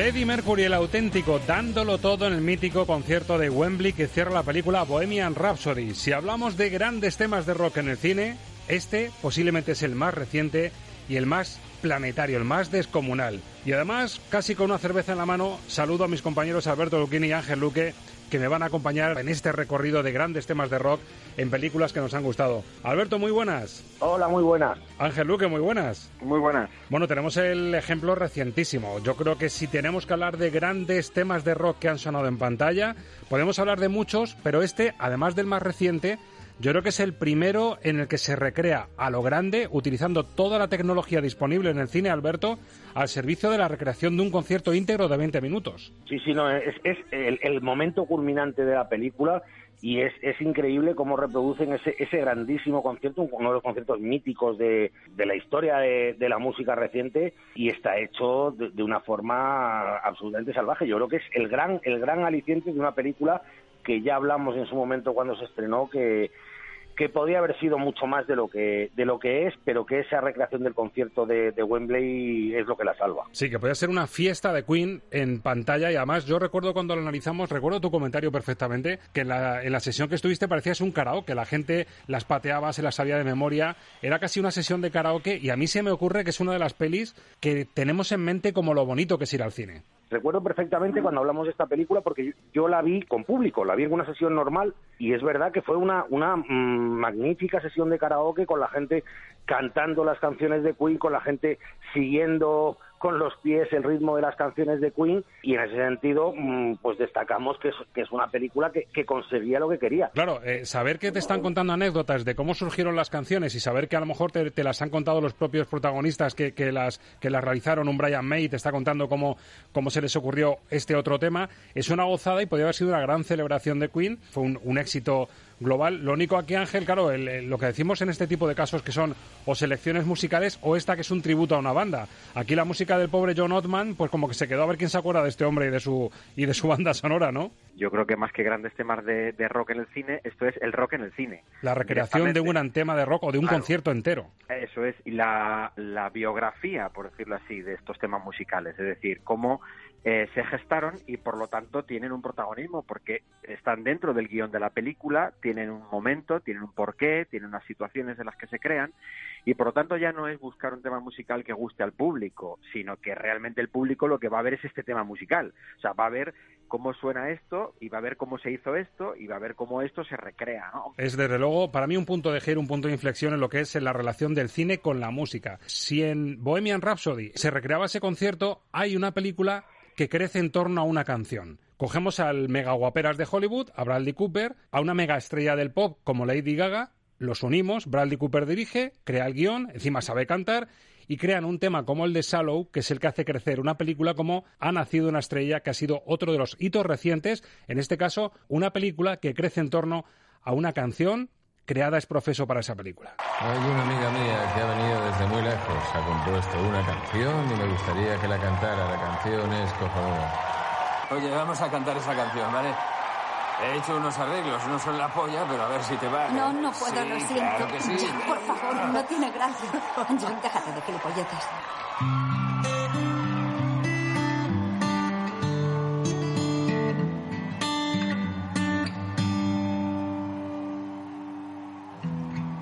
S1: Freddie Mercury, el auténtico, dándolo todo en el mítico concierto de Wembley que cierra la película Bohemian Rhapsody. Si hablamos de grandes temas de rock en el cine, este posiblemente es el más reciente y el más planetario, el más descomunal. Y además, casi con una cerveza en la mano, saludo a mis compañeros Alberto Luquini y Ángel Luque, que me van a acompañar en este recorrido de grandes temas de rock en películas que nos han gustado. Alberto, muy buenas.
S18: Hola, muy buenas.
S1: Ángel Luque, muy buenas.
S18: Muy buenas.
S1: Bueno, tenemos el ejemplo recientísimo. Yo creo que si tenemos que hablar de grandes temas de rock que han sonado en pantalla, podemos hablar de muchos, pero este, además del más reciente, yo creo que es el primero en el que se recrea a lo grande, utilizando toda la tecnología disponible en el cine, Alberto, al servicio de la recreación de un concierto íntegro de 20 minutos.
S18: Sí, sí, no, es, es el, momento culminante de la película y es, es increíble cómo reproducen ese, ese grandísimo concierto, uno de los conciertos míticos de, de la historia de, de la música reciente y está hecho de, de una forma absolutamente salvaje. Yo creo que es el gran, el gran aliciente de una película que ya hablamos en su momento cuando se estrenó que que podía haber sido mucho más de lo que de lo que es, pero que esa recreación del concierto de, de Wembley es lo que la salva.
S1: Sí, que podía ser una fiesta de Queen en pantalla y además yo recuerdo cuando lo analizamos, recuerdo tu comentario perfectamente, que en la, en la sesión que estuviste parecías un karaoke, la gente las pateaba, se las sabía de memoria, era casi una sesión de karaoke y a mí se me ocurre que es una de las pelis que tenemos en mente como lo bonito que es ir al cine.
S18: Recuerdo perfectamente cuando hablamos de esta película porque yo, la vi con público, la vi en una sesión normal y es verdad que fue una, una mm, magnífica sesión de karaoke con la gente cantando las canciones de Queen, con la gente siguiendo con los pies el ritmo de las canciones de Queen y en ese sentido mm, pues destacamos que es, una película que, conseguía lo que quería.
S1: Claro, eh, saber que te están contando anécdotas de cómo surgieron las canciones y saber que a lo mejor te, las han contado los propios protagonistas que, las, que las realizaron, un Brian May te está contando cómo, cómo se les ocurrió este otro tema, es una gozada y podría haber sido una gran celebración de Queen, fue un éxito global. Lo único aquí, Ángel, claro, el, el, lo que decimos en este tipo de casos que son o selecciones musicales o esta que es un tributo a una banda. Aquí la música del pobre John Ottman, pues como que se quedó a ver quién se acuerda de este hombre y de su y de su banda sonora, ¿no?
S19: Yo creo que más que grandes temas de, de rock en el cine, esto es el rock en el cine.
S1: La recreación de un tema de rock o de un
S19: Claro.
S1: concierto entero.
S19: Eso es, y la, la biografía, por decirlo así, de estos temas musicales, es decir, cómo eh, se gestaron y por lo tanto tienen un protagonismo porque están dentro del guion de la película, tienen un momento, tienen un porqué, tienen unas situaciones en las que se crean y por lo tanto ya no es buscar un tema musical que guste al público, sino que realmente el público lo que va a ver es este tema musical, o sea, va a ver cómo suena esto y va a ver cómo se hizo esto y va a ver cómo esto se recrea, ¿no?
S1: Es desde luego para mí un punto de giro, un punto de inflexión en lo que es en la relación del cine con la música. Si en Bohemian Rhapsody se recreaba ese concierto, hay una película que crece en torno a una canción. Cogemos al mega guaperas de Hollywood, a Bradley Cooper, a una mega estrella del pop como Lady Gaga, los unimos, Bradley Cooper dirige, crea el guion, encima sabe cantar y crean un tema como el de Shallow, que es el que hace crecer una película como Ha nacido una estrella, que ha sido otro de los hitos recientes, en este caso una película que crece en torno a una canción creada es profeso para esa película.
S20: Hay una amiga mía que ha venido desde muy lejos, ha compuesto una canción y me gustaría que la cantara. La canción es cojonuda.
S21: Oye, vamos a cantar esa canción, ¿vale? He hecho unos arreglos, no son la polla, pero a ver si te va.
S22: No, no puedo,
S21: Sí,
S22: lo siento.
S21: claro que sí.
S22: Por favor, no tiene gracia. John, déjate de gilipolleces.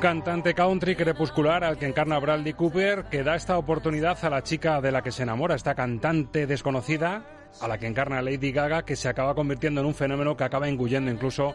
S1: Cantante country crepuscular al que encarna Bradley Cooper que da esta oportunidad a la chica de la que se enamora, esta cantante desconocida a la que encarna Lady Gaga que se acaba convirtiendo en un fenómeno que acaba engullendo incluso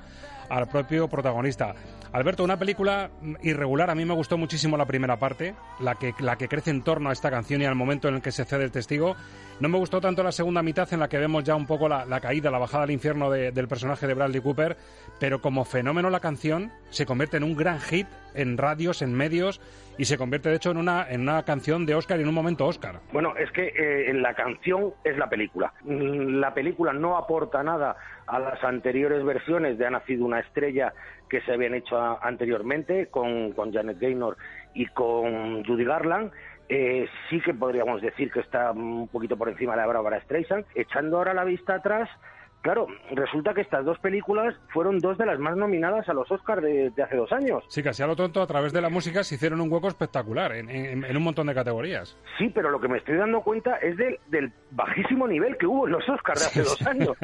S1: al propio protagonista. Alberto, una película irregular, a mí me gustó muchísimo la primera parte, la que, la que crece en torno a esta canción y al momento en el que se cede el testigo. No me gustó tanto la segunda mitad en la que vemos ya un poco la, la caída, la bajada al infierno de- del personaje de Bradley Cooper, pero como fenómeno la canción se convierte en un gran hit en radios, en medios y se convierte de hecho en una, en una canción de Oscar y en un momento Oscar.
S18: Bueno, es que eh, la canción es la película. Mm, La película no aporta nada a las anteriores versiones de Ha nacido una estrella que se habían hecho a- anteriormente con, con Janet Gaynor y con Judy Garland. Eh, sí que podríamos decir que está un poquito por encima de la Bárbara Streisand. Echando ahora la vista atrás, claro, resulta que estas dos películas fueron dos de las más nominadas a los Oscars de, de hace dos años.
S1: Sí, casi a lo tonto, a través de la música se hicieron un hueco espectacular en, en- en un montón de categorías.
S18: Sí, pero lo que me estoy dando cuenta es del, del bajísimo nivel que hubo en los Oscars de hace
S1: Sí,
S18: dos
S1: sí.
S18: años.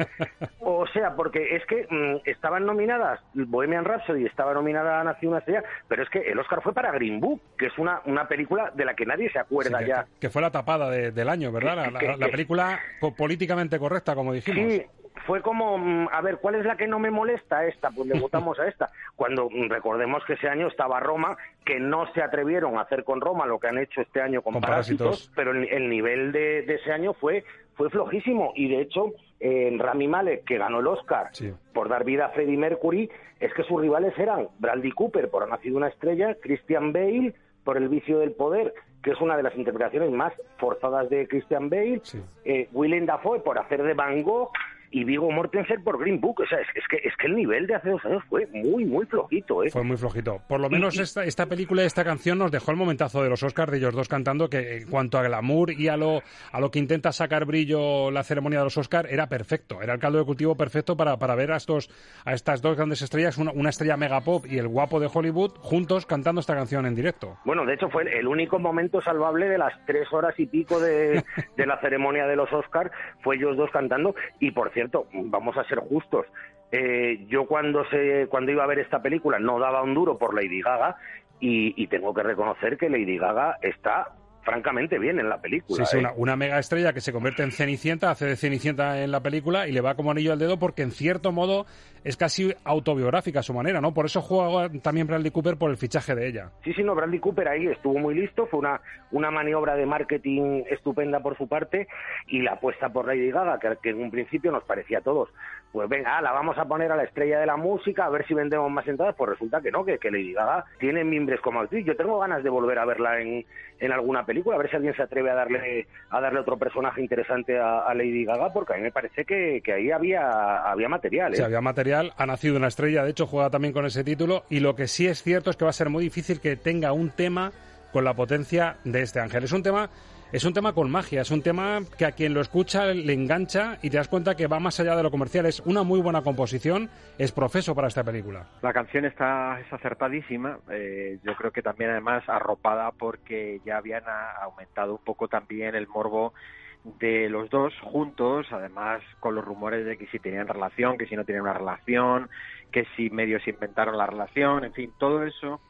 S18: O sea, porque es que mm, estaban nominadas Bohemian Rhapsody, estaba nominada Nació una estrella, pero es que el Oscar fue para Green Book, que es una, una película de la que nadie se acuerda
S1: Sí, que,
S18: ya.
S1: que fue la tapada de- del año, ¿verdad? La, la- película po- políticamente correcta, como dijimos.
S18: Sí, fue como, mm, a ver, ¿cuál es la que no me molesta? Esta, pues le votamos a esta. Cuando mm, recordemos que ese año estaba Roma, que no se atrevieron a hacer con Roma lo que han hecho este año con,
S1: Con
S18: Parásitos,
S1: Parásitos.
S18: pero el, el nivel de, de ese año fue, fue flojísimo. Y de hecho, eh, Rami Malek, que ganó el Oscar por dar vida a Freddie Mercury, es que sus rivales eran Bradley Cooper por Ha nacido una estrella, Christian Bale por El vicio del poder, que es una de las interpretaciones más forzadas de Christian Bale, eh, Willem Dafoe por hacer de Van Gogh y Viggo Mortensen por Green Book. O sea, es, es que, es que el nivel de hace dos años fue muy, muy flojito, ¿eh?
S1: Fue muy flojito. Por lo menos esta, esta película y esta canción nos dejó el momentazo de los Oscars de ellos dos cantando que en cuanto a glamour y a lo, a lo que intenta sacar brillo la ceremonia de los Oscars era perfecto. Era el caldo de cultivo perfecto para, para ver a, estos, a estas dos grandes estrellas, una, una estrella megapop y el guapo de Hollywood, juntos cantando esta canción en directo.
S18: Bueno, de hecho fue el único momento salvable de las tres horas y pico de, de la ceremonia de los Oscars, fue ellos dos cantando. Y por cierto, vamos a ser justos, eh, yo cuando, cuando iba a ver esta película no daba un duro por Lady Gaga y, y tengo que reconocer que Lady Gaga está francamente bien en la película.
S1: Sí, sí,
S18: ¿eh?
S1: una, una mega estrella que se convierte en Cenicienta, hace de Cenicienta en la película y le va como anillo al dedo porque en cierto modo es casi autobiográfica a su manera, ¿no? Por eso juega también Bradley Cooper por el fichaje de ella.
S18: Sí, sí, no, Bradley Cooper ahí estuvo muy listo, fue una, una maniobra de marketing estupenda por su parte y la apuesta por Lady Gaga, que, que en un principio nos parecía a todos, pues venga, la vamos a poner a la estrella de la música, a ver si vendemos más entradas, pues resulta que no, que, que Lady Gaga tiene mimbres como actriz. Yo tengo ganas de volver a verla en, en alguna película, a ver si alguien se atreve a darle, a darle otro personaje interesante a, a Lady Gaga, porque a mí me parece que, que ahí había, había material. ¿eh?
S1: Si había material, ha nacido una estrella, de hecho juega también con ese título y lo que sí es cierto es que va a ser muy difícil que tenga un tema con la potencia de este ángel. Es un tema es un tema con magia, es un tema que a quien lo escucha le engancha y te das cuenta que va más allá de lo comercial. Es una muy buena composición, es profeso para esta película.
S19: La canción está es acertadísima, eh, yo creo que también además arropada porque ya habían aumentado un poco también el morbo de los dos juntos, además con los rumores de que si tenían relación, que si no tenían una relación, que si medios inventaron la relación, en fin, todo eso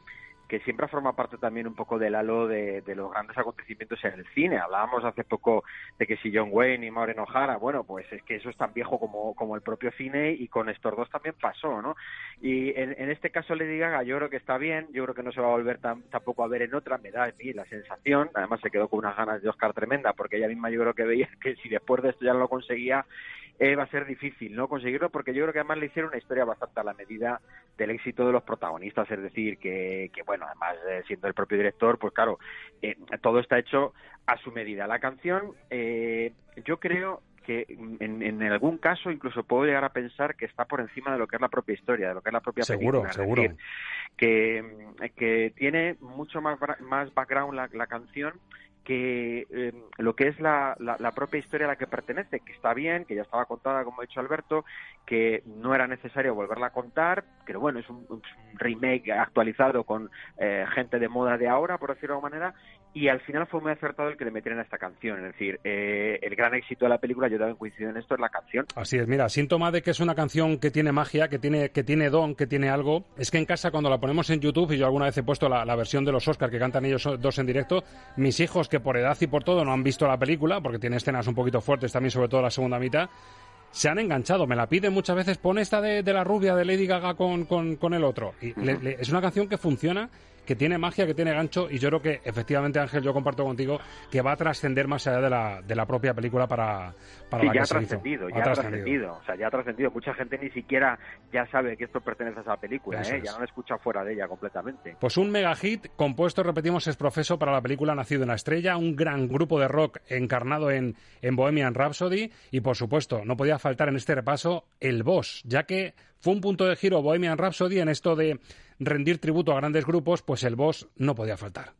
S19: que siempre forma parte también un poco del halo de, los grandes acontecimientos en el cine. Hablábamos hace poco de que si John Wayne y Maureen O'Hara, bueno, pues es que eso es tan viejo como, como el propio cine y con estos dos también pasó, ¿no? Y en, en este caso Lady Gaga yo creo que está bien, yo creo que no se va a volver tam- tampoco a ver en otra, me da a mí la sensación, además se quedó con unas ganas de Oscar tremenda, porque ella misma yo creo que veía que si después de esto ya no lo conseguía, eh, va a ser difícil no conseguirlo porque yo creo que además le hicieron una historia bastante a la medida del éxito de los protagonistas, es decir, que, que bueno, además eh, siendo el propio director, pues claro, eh, todo está hecho a su medida. La canción, eh, yo creo que en, en algún caso incluso puedo llegar a pensar que está por encima de lo que es la propia historia, de lo que es la propia
S1: Seguro,
S19: película.
S1: Seguro.
S19: decir, que, que tiene mucho más, más background la, la canción que eh, lo que es la, la, la propia historia a la que pertenece, que está bien, que ya estaba contada, como ha dicho Alberto, que no era necesario volverla a contar, pero bueno, es un, remake actualizado con eh, gente de moda de ahora, por decirlo de alguna manera, y al final fue muy acertado el que le metieran a esta canción, es decir, eh, el gran éxito de la película, yo también coincido en esto, es la canción.
S1: Así es, mira, síntoma de que es una canción que tiene magia, que tiene, que tiene don, que tiene algo, es que en casa cuando la ponemos en YouTube, y yo alguna vez he puesto la, versión de los Oscars que cantan ellos dos en directo, mis hijos que por edad y por todo no han visto la película, porque tiene escenas un poquito fuertes también, sobre todo la segunda mitad, se han enganchado, me la piden muchas veces, pon esta de, la rubia de Lady Gaga con, con, el otro. Es una canción que funciona, que tiene magia, que tiene gancho, y yo creo que efectivamente, Ángel, yo comparto contigo que va a trascender más allá de la, de la propia película para, para
S19: Sí,
S1: la
S19: ya
S1: que
S19: ha trascendido, ya
S1: Ha trascendido.
S19: o sea, ya ha trascendido. Mucha gente ni siquiera ya sabe que esto pertenece a esa película, ¿eh?
S1: es.
S19: ya no la escucha fuera de ella completamente.
S1: Pues un mega hit compuesto, repetimos, es profeso para la película Nacido en la Estrella, un gran grupo de rock encarnado en, en Bohemian Rhapsody y, por supuesto, no podía faltar en este repaso el boss, ya que fue un punto de giro Bohemian Rhapsody en esto de rendir tributo a grandes grupos, pues el boss no podía faltar.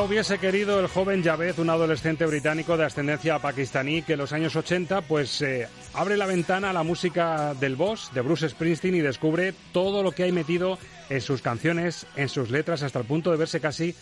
S1: Ya hubiese querido el joven Javed, un adolescente británico de ascendencia pakistaní, que en los años 80 pues eh, abre la ventana a la música del boss, de Bruce Springsteen, y descubre todo lo que hay metido en sus canciones, en sus letras, hasta el punto de verse casi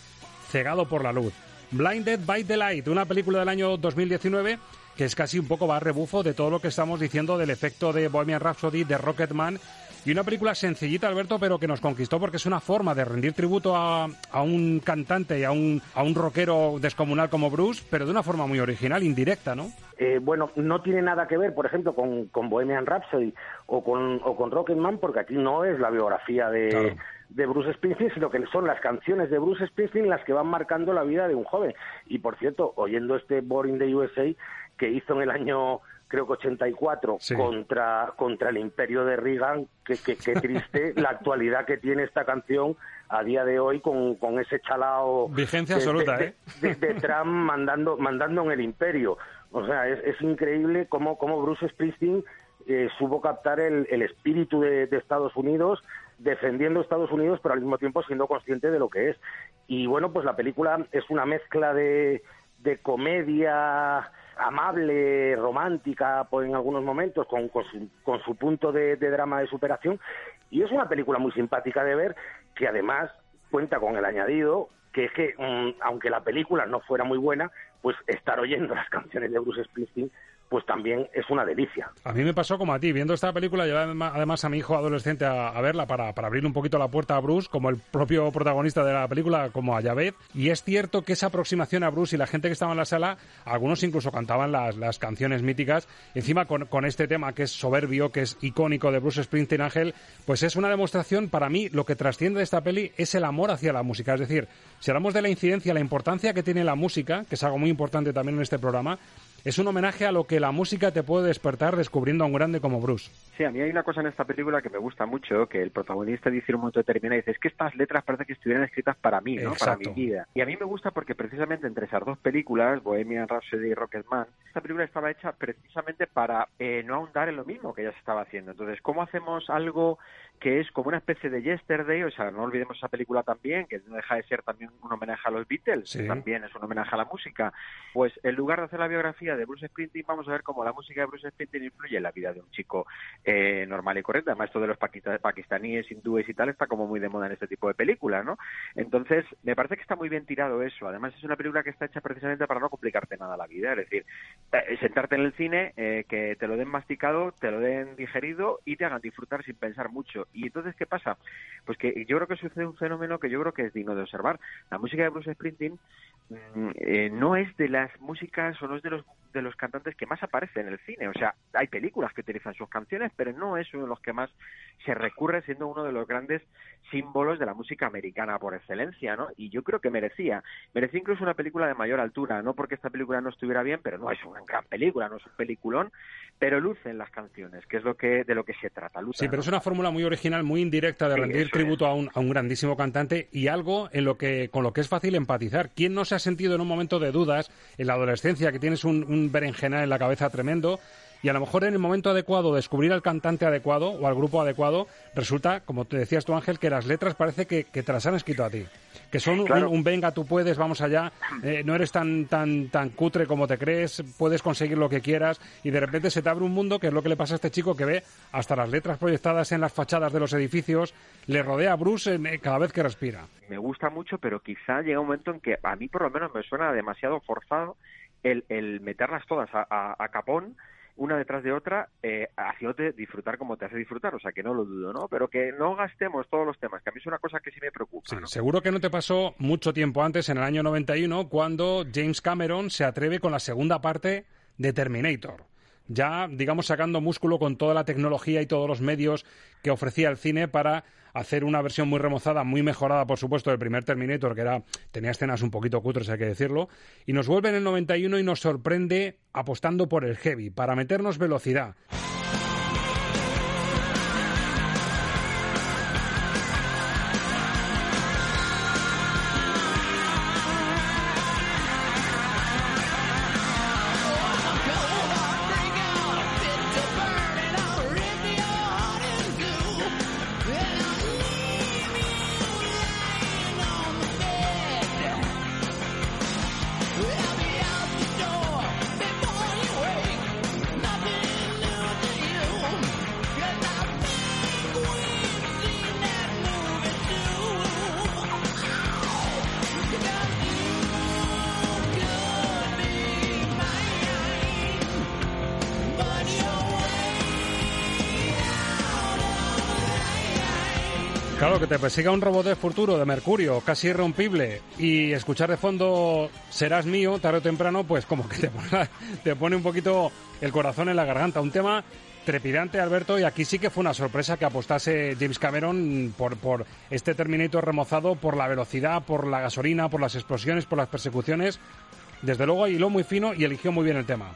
S1: cegado por la luz. Blinded by the Light, una película del año 2019 que es casi un poco va rebufo de todo lo que estamos diciendo del efecto de Bohemian Rhapsody, de Rocketman, y una película sencillita, Alberto, pero que nos conquistó porque es una forma de rendir tributo a, a un cantante y a un, a un rockero descomunal como Bruce, pero de una forma muy original, indirecta, ¿no?
S18: Eh, bueno, no tiene nada que ver, por ejemplo, con, con Bohemian Rhapsody o con, o con Rocketman, porque aquí no es la biografía de, de Bruce Springsteen, sino que son las canciones de Bruce Springsteen las que van marcando la vida de un joven. Y por cierto, oyendo este Born in the USA que hizo en el año creo que 84 contra contra el imperio de Reagan, que, que, qué triste la actualidad que tiene esta canción a día de hoy con, con ese chalao
S1: Vigencia
S18: de-
S1: absoluta,
S18: de-
S1: ¿eh?
S18: de, de Trump mandando, mandando en el imperio. O sea, es, es increíble cómo, cómo Bruce Springsteen eh, supo captar el, el espíritu de, de Estados Unidos, defendiendo Estados Unidos, pero al mismo tiempo siendo consciente de lo que es. Y bueno, pues la película es una mezcla de, de comedia amable, romántica, pues en algunos momentos, con, con su, con su punto de, drama de superación. Y es una película muy simpática de ver, que además cuenta con el añadido que es que, mm, aunque la película no fuera muy buena, pues estar oyendo las canciones de Bruce Springsteen, pues también es una delicia.
S1: A mí me pasó como a ti, viendo esta película, llevé adema- además a mi hijo adolescente a, verla para, para abrirle un poquito la puerta a Bruce, como el propio protagonista de la película, como a Javed. Y es cierto que esa aproximación a Bruce y la gente que estaba en la sala, algunos incluso cantaban las, canciones míticas. Encima con, con este tema que es soberbio, que es icónico de Bruce Springsteen Ángel, pues es una demostración, para mí, lo que trasciende de esta peli es el amor hacia la música. Es decir, si hablamos de la incidencia, la importancia que tiene la música, que es algo muy importante también en este programa, es un homenaje a lo que la música te puede despertar descubriendo a un grande como Bruce.
S19: Sí, a mí hay una cosa en esta película que me gusta mucho, que el protagonista dice en un momento determinado, dice, es que estas letras parece que estuvieran escritas para mí, ¿no? Para mi vida. Y a mí me gusta porque precisamente entre esas dos películas, Bohemian Rhapsody y Rocketman, esta película estaba hecha precisamente para eh, no ahondar en lo mismo que ya se estaba haciendo. Entonces, ¿cómo hacemos algo que es como una especie de yesterday? O sea, no olvidemos esa película también, que no deja de ser también un homenaje a los Beatles,
S1: Sí.
S19: que también es un homenaje a la música. Pues en lugar de hacer la biografía de Bruce Springsteen, vamos a ver cómo la música de Bruce Springsteen influye en la vida de un chico eh, normal y correcto. Además, esto de los pakistaníes, hindúes y tal está como muy de moda en este tipo de películas, ¿no? Entonces, me parece que está muy bien tirado eso. Además, es una película que está hecha precisamente para no complicarte nada la vida. Es decir, eh, sentarte en el cine, eh, que te lo den masticado, te lo den digerido y te hagan disfrutar sin pensar mucho. Y entonces, ¿qué pasa? Pues que yo creo que sucede un fenómeno que yo creo que es digno de observar. La música de Bruce Springsteen mm, eh, no es de las músicas o no es de los de los cantantes que más aparece en el cine. O sea, hay películas que utilizan sus canciones, pero no es uno de los que más se recurre, siendo uno de los grandes símbolos de la música americana por excelencia, ¿no? Y yo creo que merecía. Merecía incluso una película de mayor altura, no porque esta película no estuviera bien, pero no es una gran película, no es un peliculón, pero lucen las canciones, que es lo que de lo que se trata. Lucen,
S1: Sí, pero es una fórmula muy original, muy indirecta de
S19: Sí,
S1: rendir tributo a un, a un grandísimo cantante y algo en lo que, con lo que es fácil empatizar. ¿Quién no se ha sentido en un momento de dudas en la adolescencia, que tienes un, un berenjenal en la cabeza tremendo? Y a lo mejor en el momento adecuado descubrir al cantante adecuado o al grupo adecuado, resulta, como te decías tú Ángel, que las letras parece que, que te las han escrito a ti. Que son un-
S19: Claro.
S1: un, venga, tú puedes, vamos allá, eh, no eres tan, tan, tan cutre como te crees, puedes conseguir lo que quieras y de repente se te abre un mundo que es lo que le pasa a este chico que ve hasta las letras proyectadas en las fachadas de los edificios, le rodea a Bruce eh, cada vez que respira.
S19: me gusta mucho, pero quizá llega un momento en que a mí por lo menos me suena demasiado forzado el, el meterlas todas a, a- a capón una detrás de otra, eh, haciéndote disfrutar como te hace disfrutar, o sea que no lo dudo, ¿no? Pero que no gastemos todos los temas, que a mí es una cosa que sí me preocupa. ¿no?
S1: Seguro que no te pasó mucho tiempo antes, en el año 91, cuando James Cameron se atreve con la segunda parte de Terminator. Ya, digamos, sacando músculo con toda la tecnología y todos los medios que ofrecía el cine para hacer una versión muy remozada, muy mejorada, por supuesto, del primer Terminator, que era tenía escenas un poquito cutres, hay que decirlo, y nos vuelve en el 91 y nos sorprende apostando por el heavy, para meternos velocidad. Claro, que te persiga un robot de futuro de Mercurio, casi irrompible, y escuchar de fondo serás mío, tarde o temprano, pues como que te pone, te pone un poquito el corazón en la garganta. Un tema trepidante, Alberto, y aquí sí que fue una sorpresa que apostase James Cameron por, por este Terminator remozado, por la velocidad, por la gasolina, por las explosiones, por las persecuciones. Desde luego hiló muy fino y eligió muy bien el tema.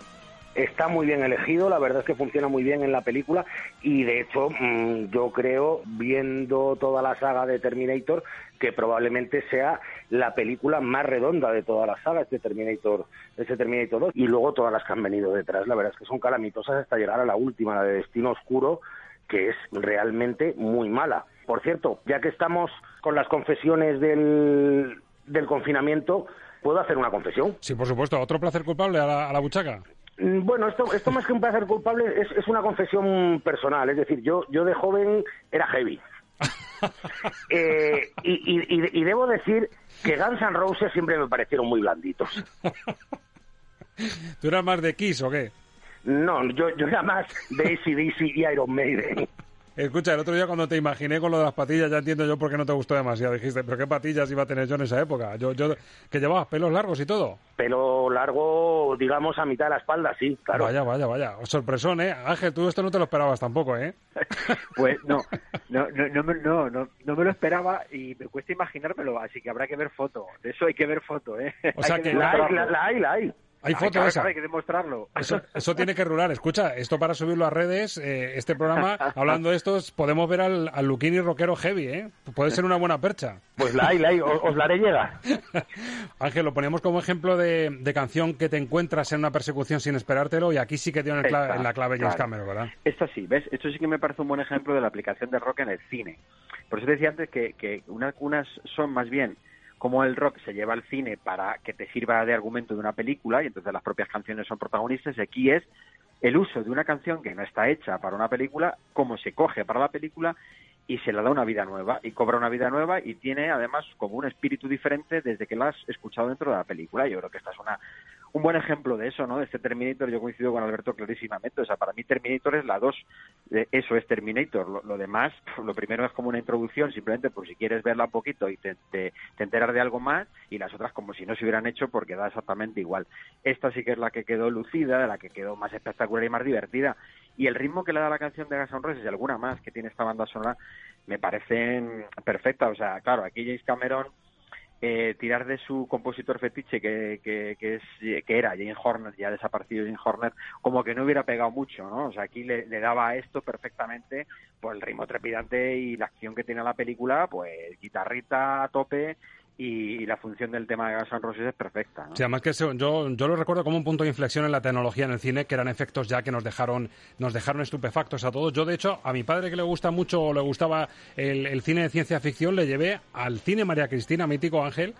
S18: Está muy bien elegido, la verdad es que funciona muy bien en la película y de hecho mm, yo creo, viendo toda la saga de Terminator, que probablemente sea la película más redonda de toda la saga, este Terminator, este Terminator 2, y luego todas las que han venido detrás, la verdad es que son calamitosas hasta llegar a la última, la de Destino Oscuro, que es realmente muy mala. Por cierto, ya que estamos con las confesiones del, del confinamiento, ¿puedo hacer una confesión?
S1: Sí, por supuesto. ¿Otro placer culpable a la, a la buchaca?
S18: Mm, Bueno, esto, esto más que un placer culpable es, es una confesión personal. Es decir, yo, yo de joven era heavy. Eh, y, y- y- y debo decir que Guns N' Roses siempre me parecieron muy blanditos.
S1: ¿Tú eras más de Kiss o qué?
S18: No, yo, yo era más de ACDC y Iron Maiden.
S1: Escucha, el otro día cuando te imaginé con lo de las patillas, ya entiendo yo por qué no te gustó demasiado. Dijiste, pero qué patillas iba a tener yo en esa época. Yo, yo, que llevabas pelos largos y todo.
S18: Pelo largo, digamos, a mitad de la espalda, sí, claro.
S1: Vaya, vaya, vaya. Sorpresón, ¿eh? Ángel, tú esto no te lo esperabas tampoco, ¿eh?
S19: Pues no, no, no, no, me- no, no, no me lo esperaba y me cuesta imaginármelo, así que habrá que ver foto. De eso hay que ver foto, ¿eh?
S1: O sea
S19: Hay
S1: que-
S18: La hay, la hay, la hay.
S1: Hay
S19: Ay,
S1: foto esa.
S19: hay que demostrarlo.
S1: Eso, eso tiene que rular. Escucha, esto para subirlo a redes, eh, este programa, hablando de estos, podemos ver al, al Luquini rockero heavy, ¿eh? Puede ser una buena percha.
S18: Pues la hay, la hay. Os, os la haré llegar.
S1: Ángel, lo poníamos como ejemplo de, de canción que te encuentras en una persecución sin esperártelo y aquí sí que dio en, el cla-
S19: Esta,
S1: en la clave James
S19: claro.
S1: Cameron, ¿verdad?
S19: Esto sí, ¿ves? Esto sí que me parece un buen ejemplo de la aplicación del rock en el cine. Por eso decía antes que, que una- unas son más bien como el rock se lleva al cine para que te sirva de argumento de una película y entonces las propias canciones son protagonistas. Aquí es el uso de una canción que no está hecha para una película, cómo se coge para la película y se le da una vida nueva y cobra una vida nueva y tiene además como un espíritu diferente desde que la has escuchado dentro de la película. Yo creo que esta es una un buen ejemplo de eso, ¿no? Este Terminator, yo coincido con Alberto clarísimamente. O sea, para mí Terminator es la 2, eso es Terminator. Lo, demás, lo primero es como una introducción, simplemente por si quieres verla un poquito y te, te, te enteras de algo más, y las otras como si no se hubieran hecho porque da exactamente igual. Esta sí que es la que quedó lucida, la que quedó más espectacular y más divertida. Y el ritmo que le da la canción de N' Roses y alguna más que tiene esta banda sonora me parecen perfectas. O sea, claro, aquí James Cameron eh, tirar de su compositor fetiche que, que, que es que era Jane Horner ya desaparecido Jane Horner como que no hubiera pegado mucho no o sea aquí le, daba a esto perfectamente por el ritmo trepidante y la acción que tiene la película pues guitarrita a tope y, la función del tema de Guns Roses es perfecta ¿no?
S1: Sí, además que yo, yo lo recuerdo como un punto de inflexión en la tecnología en el cine, que eran efectos ya que nos dejaron, nos dejaron estupefactos a todos. Yo, de hecho, a mi padre que le gusta mucho, o le gustaba el, el cine de ciencia ficción, le llevé al cine María Cristina, mítico Ángel,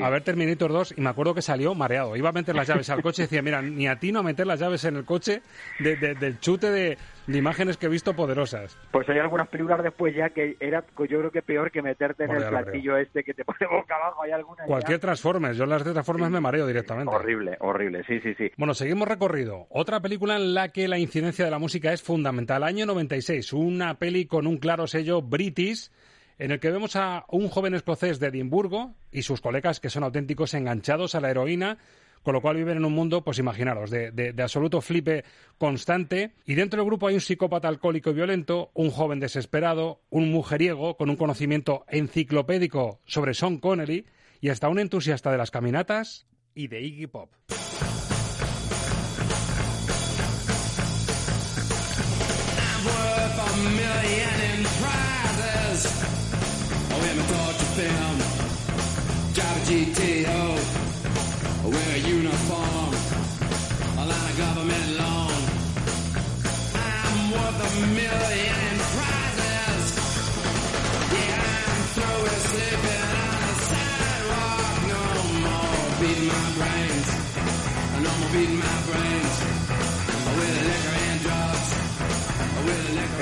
S1: a ver Terminator 2 y me acuerdo que salió mareado. Iba a meter las llaves al coche y decía, mira, ni a ti no a meter las llaves en el coche de- de- del chute de, de imágenes que he visto poderosas.
S19: Pues hay algunas películas después ya que era pues yo creo que peor que meterte en
S1: Bueno,
S19: el
S1: ya lo
S19: platillo este que te pone boca abajo hay algunas ya-
S1: Cualquier Transformers, yo en las de Transformers me mareo directamente.
S19: horrible horrible sí sí sí
S1: Bueno, seguimos recorrido. Otra película en la que la incidencia de la música es fundamental. Año 96, una peli con un claro sello british en el que vemos a un joven escocés de Edimburgo y sus colegas que son auténticos enganchados a la heroína, con lo cual viven en un mundo, pues imaginaros, de, absoluto flipe constante. Y dentro del grupo hay un psicópata alcohólico y violento, un joven desesperado, un mujeriego con un conocimiento enciclopédico sobre Sean Connery y hasta un entusiasta de las caminatas y de Iggy Pop.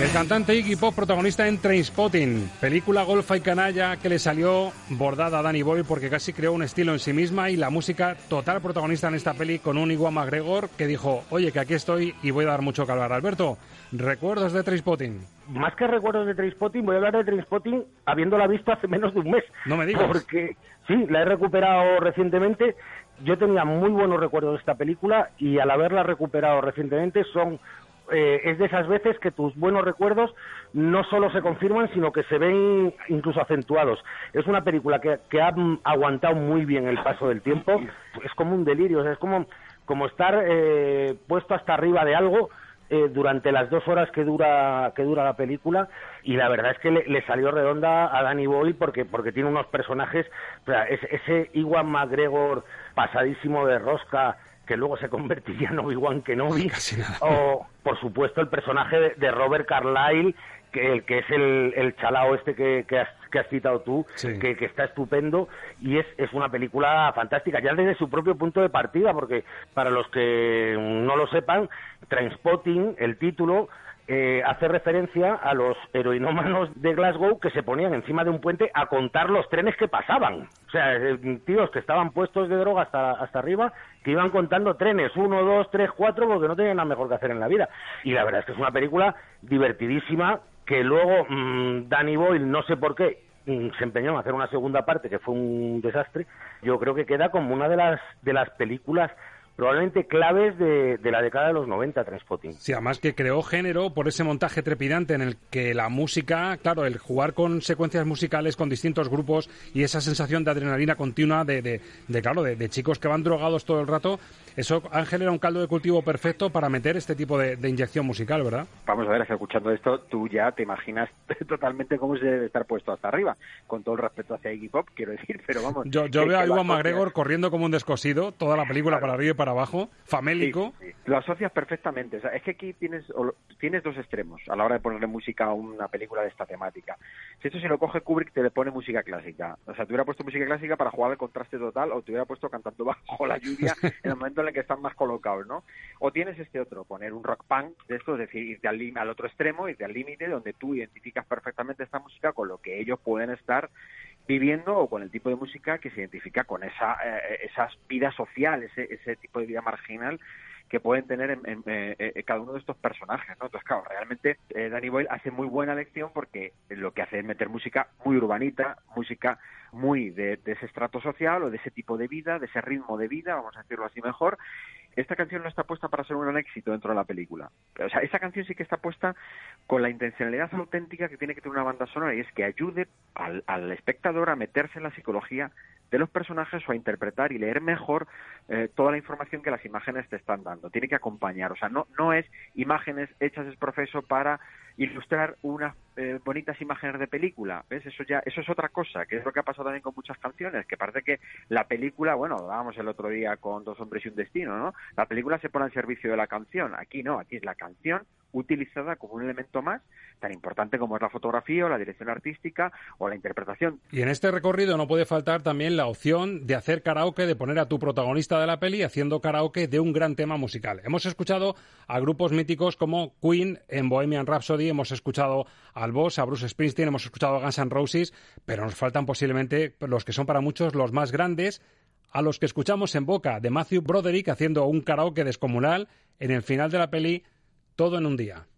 S1: El cantante Iggy Pop, protagonista en Trainspotting, película golfa y canalla que le salió bordada a Danny Boyle porque casi creó un estilo en sí misma y la música total protagonista en esta peli con un Iwan McGregor que dijo, oye, que aquí estoy y voy a dar mucho que hablar. Alberto, recuerdos de Trainspotting.
S18: Más que recuerdos de Trainspotting, voy a hablar de Trainspotting habiéndola visto hace menos de un mes.
S1: No me digas.
S18: Porque sí, la he recuperado recientemente. Yo tenía muy buenos recuerdos de esta película y al haberla recuperado recientemente son eh, es de esas veces que tus buenos recuerdos no solo se confirman, sino que se ven incluso acentuados. Es una película que, que ha aguantado muy bien el paso del tiempo. Es como un delirio, o sea, es como, como estar eh, puesto hasta arriba de algo eh, durante las dos horas que dura que dura la película y la verdad es que le, salió redonda a Danny Boyle porque porque tiene unos personajes o sea, ese, ese Iwan McGregor pasadísimo de rosca que luego se convertiría en Obi-Wan Kenobi o por supuesto el personaje de, de Robert Carlyle que, que es el, el chalao este que, que has, que has citado tú, que, que está estupendo y es, es una película fantástica, ya desde su propio punto de partida, porque para los que no lo sepan, Trainspotting, el título, eh, hace referencia a los heroinómanos de Glasgow que se ponían encima de un puente a contar los trenes que pasaban. O sea, eh, tíos que estaban puestos de droga hasta, hasta arriba, que iban contando trenes, uno, dos, tres, cuatro, porque no tenían nada mejor que hacer en la vida. Y la verdad es que es una película divertidísima, que luego mm, Danny Boyle, no sé por qué, mm, se empeñó en hacer una segunda parte que fue un desastre. Yo creo que queda como una de las de las películas probablemente claves de, de la década de los 90, Transpotting.
S1: Sí, además que creó género por ese montaje trepidante en el que la música, claro, el jugar con secuencias musicales con distintos grupos y esa sensación de adrenalina continua de, de, de, claro, de, de chicos que van drogados todo el rato, eso Ángel era un caldo de cultivo perfecto para meter este tipo de, de inyección musical, ¿verdad?
S19: Vamos a ver, escuchando esto, tú ya te imaginas totalmente cómo se debe estar puesto hasta arriba, con todo el respeto hacia Iggy Pop, quiero decir, pero vamos.
S1: Yo, yo veo a Iwan McGregor corriendo como un descosido, toda la película para arriba y para abajo, famélico.
S19: Sí, sí. Lo asocias perfectamente. O sea, es que aquí tienes, tienes dos extremos a la hora de ponerle música a una película de esta temática. Si esto se lo coge Kubrick, te le pone música clásica. O sea, te hubiera puesto música clásica para jugar el contraste total o te hubiera puesto cantando bajo la lluvia en el momento que están más colocados, ¿no? O tienes este otro, poner un rock punk de esto, es decir, irte al, al otro extremo, irte al límite, donde tú identificas perfectamente esta música con lo que ellos pueden estar viviendo o con el tipo de música que se identifica con esa, eh, esa vida social, ese, ese tipo de vida marginal que pueden tener en, en- eh, eh, cada uno de estos personajes, ¿no? Entonces, claro, realmente eh, Danny Boyle hace muy buena elección porque lo que hace es meter música muy urbanita, música muy de, ese estrato social o de ese tipo de vida, de ese ritmo de vida, vamos a decirlo así mejor. Esta canción no está puesta para ser un gran éxito dentro de la película. O sea, esta canción sí que está puesta con la intencionalidad auténtica que tiene que tener una banda sonora y es que ayude al espectador a meterse en la psicología de los personajes o a interpretar y leer mejor eh, toda la información que las imágenes te están dando. Tiene que acompañar, o sea, no, no es imágenes hechas es profeso para ilustrar unas eh, bonitas imágenes de película, ¿ves? Eso ya, eso es otra cosa, que es lo que ha pasado también con muchas canciones, que parece que la película, bueno, hablábamos el otro día con Dos hombres y un destino, ¿no? La película se pone al servicio de la canción, aquí no, aquí es la canción utilizada como un elemento más tan importante como es la fotografía o la dirección artística o la interpretación.
S1: Y en este recorrido no puede faltar también la opción de hacer karaoke, de poner a tu protagonista de la peli haciendo karaoke de un gran tema musical. Hemos escuchado a grupos míticos como Queen en Bohemian Rhapsody, hemos escuchado al Boss, a Bruce Springsteen, hemos escuchado a Guns N' Roses, pero nos faltan posiblemente los que son para muchos los más grandes, a los que escuchamos en boca de Matthew Broderick haciendo un karaoke descomunal en el final de la peli Todo en un día.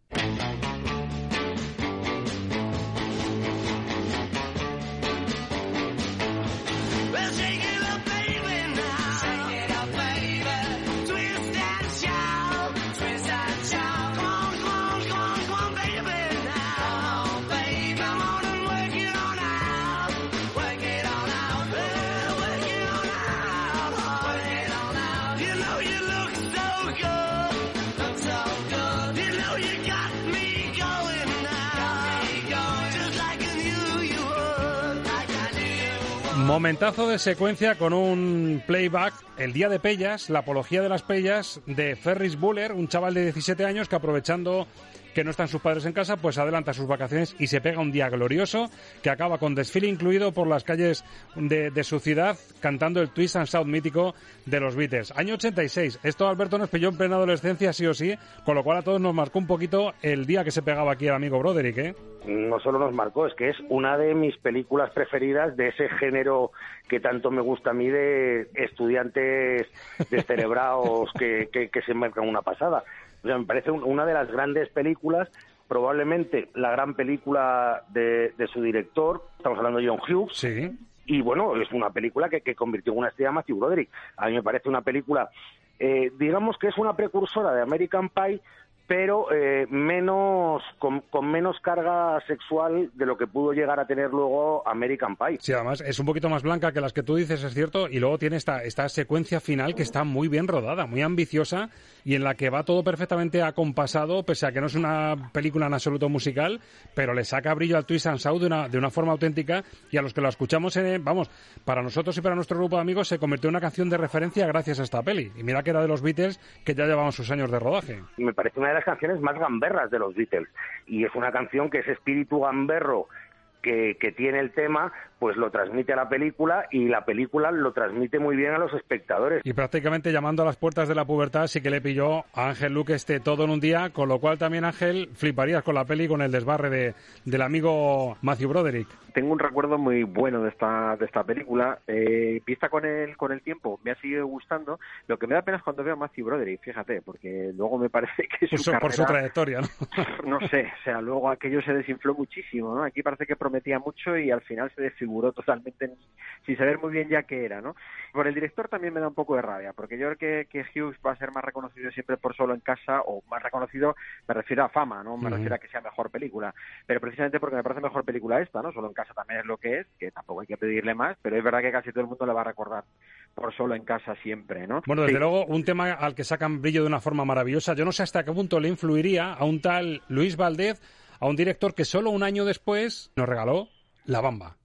S1: Momentazo de secuencia con un playback, el día de Pellas, la apología de las Pellas de Ferris Buller, un chaval de 17 años que aprovechando que no están sus padres en casa, pues adelanta sus vacaciones y se pega un día glorioso que acaba con desfile incluido por las calles de, de su ciudad cantando el Twist and Shout mítico de los Beatles. Año 86. Esto Alberto nos pilló en plena adolescencia, sí o sí, con lo cual a todos nos marcó un poquito el día que se pegaba aquí el amigo Broderick, ¿eh?
S18: no solo nos marcó, es que es una de mis películas preferidas de ese género que tanto me gusta a mí de estudiantes descerebrados que, que, que se marcan una pasada. O sea, me parece un- una de las grandes películas, probablemente la gran película de, de su director, estamos hablando de John Hughes.
S1: Sí.
S18: Y bueno, es una película que, que convirtió en una estrella a Matthew Broderick. A mí me parece una película, eh, digamos que es una precursora de American Pie, pero eh, menos con, con menos carga sexual de lo que pudo llegar a tener luego American Pie.
S1: Sí, además es un poquito más blanca que las que tú dices, es cierto, y luego tiene esta, esta secuencia final que está muy bien rodada, muy ambiciosa y en la que va todo perfectamente acompasado, pese a que no es una película en absoluto musical, pero le saca brillo al Twist and Shout de una, de una forma auténtica y a los que lo escuchamos, en, vamos, para nosotros y para nuestro grupo de amigos se convirtió en una canción de referencia gracias a esta peli. Y mira que era de los Beatles que ya llevaban sus años de rodaje.
S18: me parece una de las canciones más gamberras de los Beatles. Y es una canción que ese espíritu gamberro que, que tiene el tema, pues lo transmite a la película y la película lo transmite muy bien a los espectadores.
S1: Y prácticamente llamando a las puertas de la pubertad sí que le pilló a Ángel Luque este todo en un día, con lo cual también Ángel fliparías con la peli con el desbarre de, del amigo Matthew Broderick.
S19: Tengo un recuerdo muy bueno de esta de esta película. Eh, vista con el con el tiempo, me ha seguido gustando. Lo que me da pena es cuando veo a Matthew Broderick, fíjate, porque luego me parece que
S1: Por
S19: su
S1: su, por su
S19: carrera-
S1: trayectoria, ¿no?
S19: no sé, o sea, luego aquello se desinfló muchísimo, ¿no? Aquí parece que prometía mucho y al final se desfiguró totalmente en- sin saber muy bien ya qué era, ¿no? Por el director también me da un poco de rabia, porque yo creo que, que Hughes va a ser más reconocido siempre por solo en casa, o más reconocido, me refiero a fama, ¿no? Me refiero a que sea mejor película, pero precisamente porque me parece mejor película esta, ¿no? Solo en casa también es lo que es, que tampoco hay que pedirle más, pero es verdad que casi todo el mundo le va a recordar por solo en casa siempre, ¿no?
S1: Bueno, desde
S19: Sí.
S1: luego, un tema al que sacan brillo de una forma maravillosa. Yo no sé hasta qué punto le influiría a un tal Luis Valdez, a un director que solo un año después nos regaló La Bamba.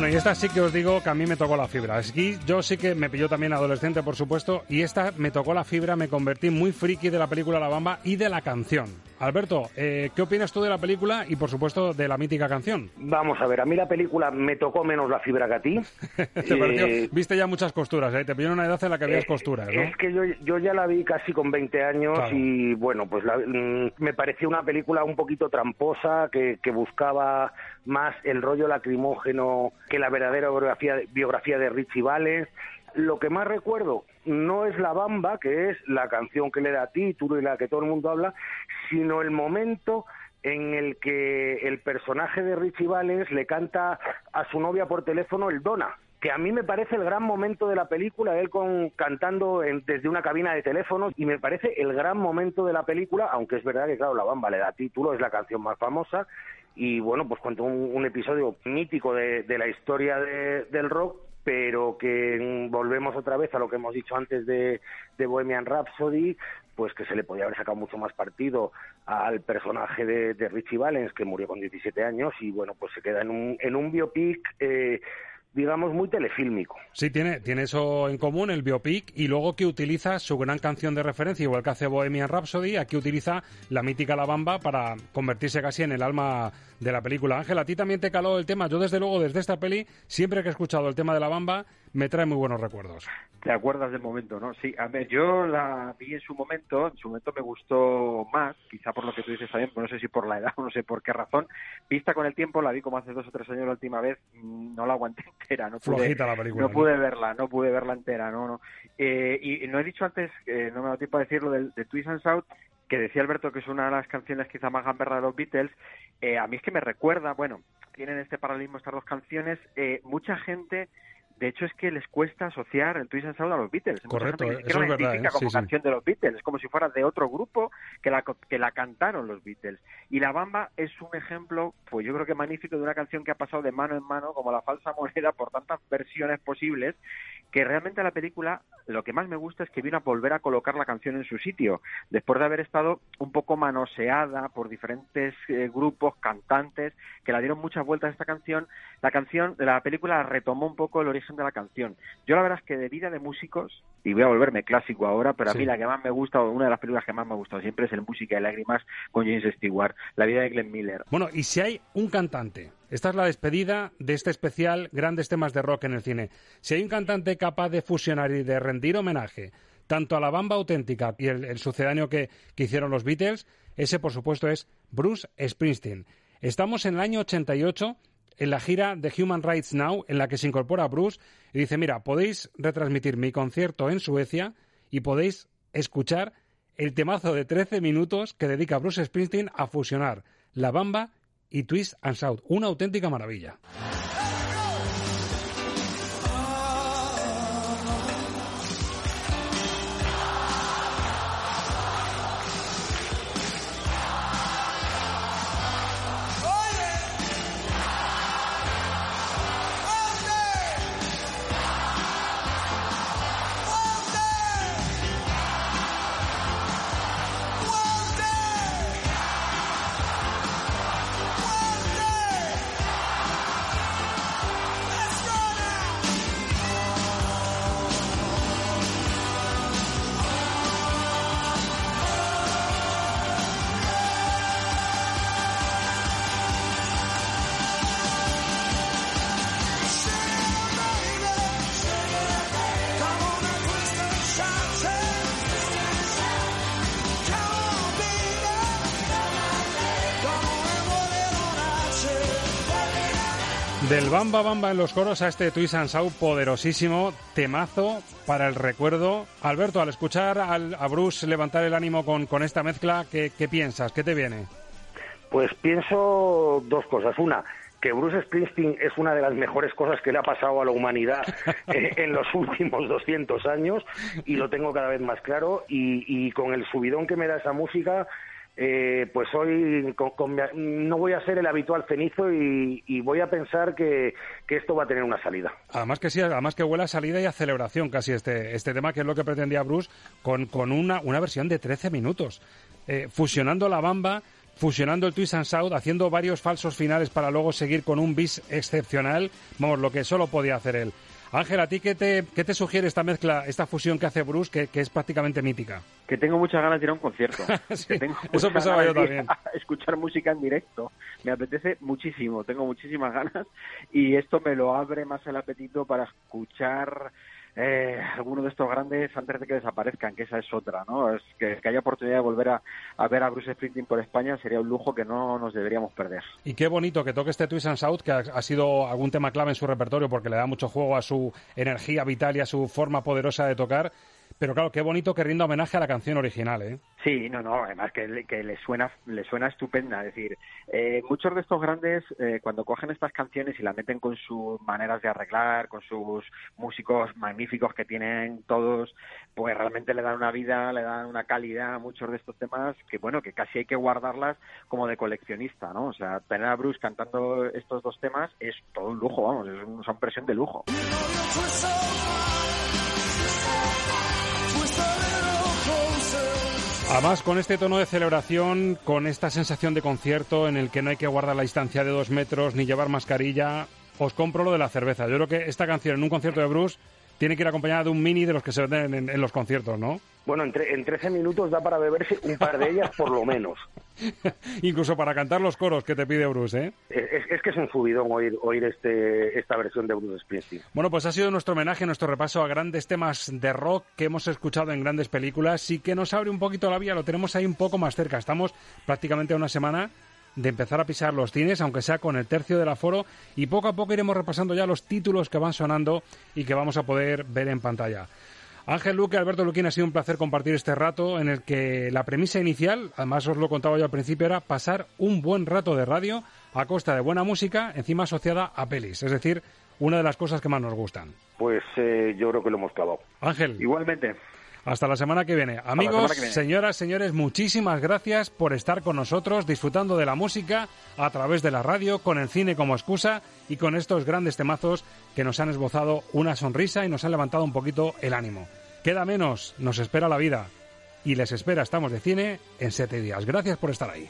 S1: Bueno, y esta sí que os digo que a mí me tocó la fibra. Aquí yo sí que me pilló también adolescente, por supuesto, y esta me tocó la fibra, me convertí muy friki de la película La Bamba y de la canción. Alberto, eh, ¿qué opinas tú de la película y, por supuesto, de la mítica canción?
S18: Vamos a ver, a mí la película me tocó menos la fibra que a ti.
S1: ¿Te pareció?
S18: Eh,
S1: Viste ya muchas costuras, ¿eh? Te pilló una edad en la que habías costuras, ¿no?
S18: Es que yo, yo ya la vi casi con 20 años
S1: Claro.
S18: y bueno, pues la- mm, me pareció una película un poquito tramposa que, que buscaba más el rollo lacrimógeno que la verdadera biografía, biografía de Richie Valens. Lo que más recuerdo no es La Bamba, que es la canción que le da título y la que todo el mundo habla, sino el momento en el que el personaje de Richie Valens le canta a su novia por teléfono el Dona, que a mí me parece el gran momento de la película, él con, cantando en- desde una cabina de teléfonos, y me parece el gran momento de la película, aunque es verdad que, claro, La Bamba le da título, es la canción más famosa, y bueno, pues cuenta un, un episodio mítico de, de la historia de- del rock, pero que volvemos otra vez a lo que hemos dicho antes de, Bohemian Rhapsody, pues que se le podía haber sacado mucho más partido al personaje de, de Richie Valens, que murió con 17 años, y bueno, pues se queda en un, en un biopic, eh, digamos, muy telefílmico.
S1: Sí, tiene, tiene eso en común, el biopic, y luego que utiliza su gran canción de referencia, igual que hace Bohemian Rhapsody, aquí utiliza la mítica La Bamba para convertirse casi en el alma de la película. Ángel, a ti también te caló el tema. Yo, desde luego, desde esta peli, siempre que he escuchado el tema de La Bamba, me trae muy buenos recuerdos.
S19: ¿Te acuerdas del momento, no? Sí, a ver, yo la vi en su momento, en su momento me gustó más, quizá por lo que tú dices también, pero no sé si por la edad o no sé por qué razón. Vista con el tiempo, la vi como hace dos o tres años la última vez, mm, no la aguanté entera, no pude,
S1: la película,
S19: no
S1: ¿no?
S19: pude verla, no pude verla entera, no, no. Eh, y no he dicho antes, eh, no me dado tiempo a decirlo, del, de Twist and Shout, que decía Alberto que es una de las canciones quizá más gamberra de los Beatles, eh, a mí es que me recuerda, bueno, tienen este paralelismo estas dos canciones, eh, mucha gente de hecho, es que les cuesta asociar el Twist and Shout a los Beatles. Mucha
S1: Correcto,
S19: gente ni
S1: eso es verdad, ¿eh?
S19: como
S1: Sí, sí.
S19: canción de los Beatles. Es como si fuera de otro grupo que la, que la cantaron los Beatles. Y La Bamba es un ejemplo, pues yo creo que magnífico, de una canción que ha pasado de mano en mano, como la falsa moneda, por tantas versiones posibles, que realmente la película lo que más me gusta es que vino a volver a colocar la canción en su sitio, después de haber estado un poco manoseada por diferentes eh, grupos, cantantes, que la dieron muchas vueltas a esta canción. La canción, la película retomó un poco el origen de la canción. Yo la verdad es que de vida de músicos, y voy a volverme clásico ahora, pero a mí la que más me gusta, o una de las películas que más me ha gustado siempre es el Música de Lágrimas con James Stewart, la vida de Glenn Miller.
S1: Bueno, y si hay un cantante, esta es la despedida de este especial Grandes temas de rock en el cine. Si hay un cantante capaz de fusionar y de rendir homenaje tanto a la bamba auténtica y el, el sucedáneo que, que hicieron los Beatles, ese por supuesto es Bruce Springsteen. Estamos en el año 88 en la gira de Human Rights Now, en la que se incorpora Bruce y dice, mira, podéis retransmitir mi concierto en Suecia y podéis escuchar el temazo de 13 minutos que dedica Bruce Springsteen a fusionar la bamba y Twist and Shout. Una auténtica maravilla. Bamba Bamba en los coros a este Twist and Shout poderosísimo, temazo para el recuerdo. Alberto, al escuchar al- a Bruce levantar el ánimo con, con esta mezcla, ¿qué, qué piensas? ¿Qué te viene?
S18: Pues pienso dos cosas. Una, que Bruce Springsteen es una de las mejores cosas que le ha pasado a la humanidad eh, en los últimos 200 años y lo tengo cada vez más claro. Y, y con el subidón que me da esa música, eh, pues hoy con- no voy a ser el habitual cenizo y, voy a pensar que, que esto va a tener una salida.
S1: Además que sí, además que huele a salida y a celebración casi este, este tema, que es lo que pretendía Bruce, con, con una, una versión de 13 minutos, eh, fusionando la bamba, fusionando el twist and shout, haciendo varios falsos finales para luego seguir con un bis excepcional, vamos, lo que solo podía hacer él. Ángel, ¿a ti qué te, qué te sugiere esta mezcla, esta fusión que hace Bruce, que, que es prácticamente mítica?
S19: Que tengo muchas ganas de ir a un concierto. Que tengo
S1: eso pensaba yo también.
S19: escuchar música en directo. Me apetece muchísimo, tengo muchísimas ganas y esto me lo abre más el apetito para escuchar eh, alguno de estos grandes antes de que desaparezcan, que esa es otra, ¿no? Es que, que haya oportunidad de volver a, a ver a Bruce Springsteen por España sería un lujo que no nos deberíamos perder.
S1: Y qué bonito que toque este Twist and que ha sido algún tema clave en su repertorio porque le da mucho juego a su energía vital y a su forma poderosa de tocar. Pero claro, qué bonito que rinda homenaje a la canción original, ¿eh?
S19: Sí, no, no, además que, que le suena le suena estupenda. Es decir, eh, muchos de estos grandes, eh, cuando cogen estas canciones y las meten con sus maneras de arreglar, con sus músicos magníficos que tienen todos, pues realmente le dan una vida, le dan una calidad a muchos de estos temas que, bueno, que casi hay que guardarlas como de coleccionista, ¿no? O sea, tener a Bruce cantando estos dos temas es todo un lujo, vamos, es un, son presión de lujo.
S1: Además, con este tono de celebración, con esta sensación de concierto en el que no hay que guardar la distancia de dos metros ni llevar mascarilla, os compro lo de la cerveza. Yo creo que esta canción en un concierto de Bruce tiene que ir acompañada de un mini de los que se venden en, en los conciertos, ¿no?
S18: Bueno, en, tre- en 13 minutos da para beberse un par de ellas por lo menos.
S1: Incluso para cantar los coros que te pide Bruce, ¿eh?
S18: Es que es un subidón oír, oír este, esta versión de Bruce Springsteen.
S1: Bueno, pues ha sido nuestro homenaje, nuestro repaso a grandes temas de rock que hemos escuchado en grandes películas y que nos abre un poquito la vía, lo tenemos ahí un poco más cerca. Estamos prácticamente a una semana de empezar a pisar los cines, aunque sea con el tercio del aforo, y poco a poco iremos repasando ya los títulos que van sonando y que vamos a poder ver en pantalla. Ángel Luque, Alberto Luquín, ha sido un placer compartir este rato en el que la premisa inicial, además os lo contaba yo al principio, era pasar un buen rato de radio a costa de buena música, encima asociada a pelis, es decir, una de las cosas que más nos gustan.
S18: Pues eh, yo creo que lo hemos clavado.
S1: Ángel.
S19: Igualmente.
S1: Hasta la semana que viene. Amigos,
S18: semana que viene.
S1: señoras, señores, muchísimas gracias por estar con nosotros, disfrutando de la música a través de la radio, con el cine como excusa y con estos grandes temazos que nos han esbozado una sonrisa y nos han levantado un poquito el ánimo. Queda menos, nos espera la vida. Y les espera, estamos de cine en siete días. Gracias por estar ahí.